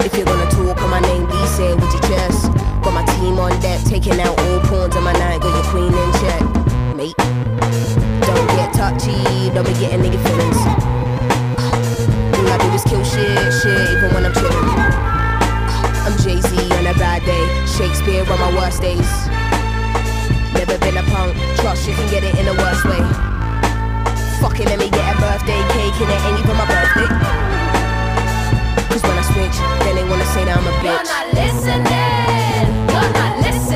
If you're gonna talk on my name, be say with your chest. Team on deck, taking out all pawns on my night, got your queen in check, mate. Don't get touchy, don't be getting nigga feelings. All I do is kill shit, shit, even when I'm chillin'. I'm Jay Z on a bad day, Shakespeare on my worst days. Never been a punk, trust you can get it in the worst way. Fucking let me get a birthday cake and it ain't even my birthday. Cause when I switch, then they wanna say that I'm a You're bitch. not listening.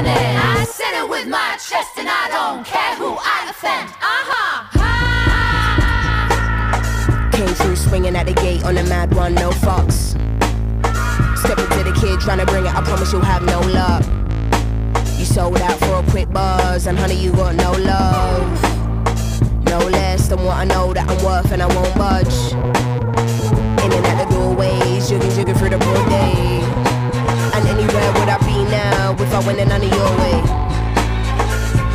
You're. I said it with my chest, and I don't care who I offend. Uh huh. Came through swinging at the gate on a mad one, no fucks. Step into the kid trying to bring it, I promise you'll have no luck. You sold out for a quick buzz, and honey, you got no love. No less than what I know that I'm worth, and I won't budge. In and out the doorways, jigging, jigging through the broad day. I went in none of your way?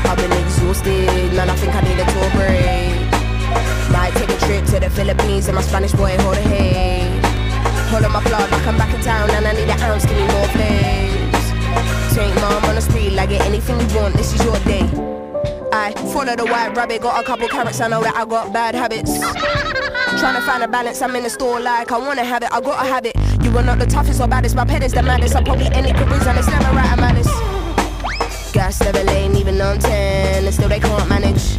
I've been exhausted, man, I think I need a tour break. Might take a trip to the Philippines and my Spanish boy hand. Hold on my plug, like I'm back in town and I need an ounce, give me more flames. Take mom on the street, like get anything you want, this is your day. I follow the white rabbit, got a couple carrots, I know that I got bad habits. Trying to find a balance, I'm in the store like I wanna have it, I gotta have it. Are not the toughest or baddest, my pet is the maddest. I'm probably any careers and it's never right, I'm. Gas never lane, even on 10, and still they can't manage.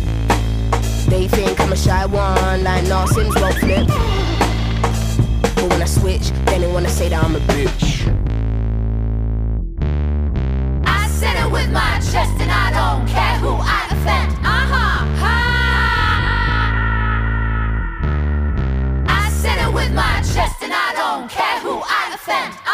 They think I'm a shy one, like nah, Sims won't flip. But when I switch, then they wanna say that I'm a bitch. I said it with my chest, and I don't care who I Fan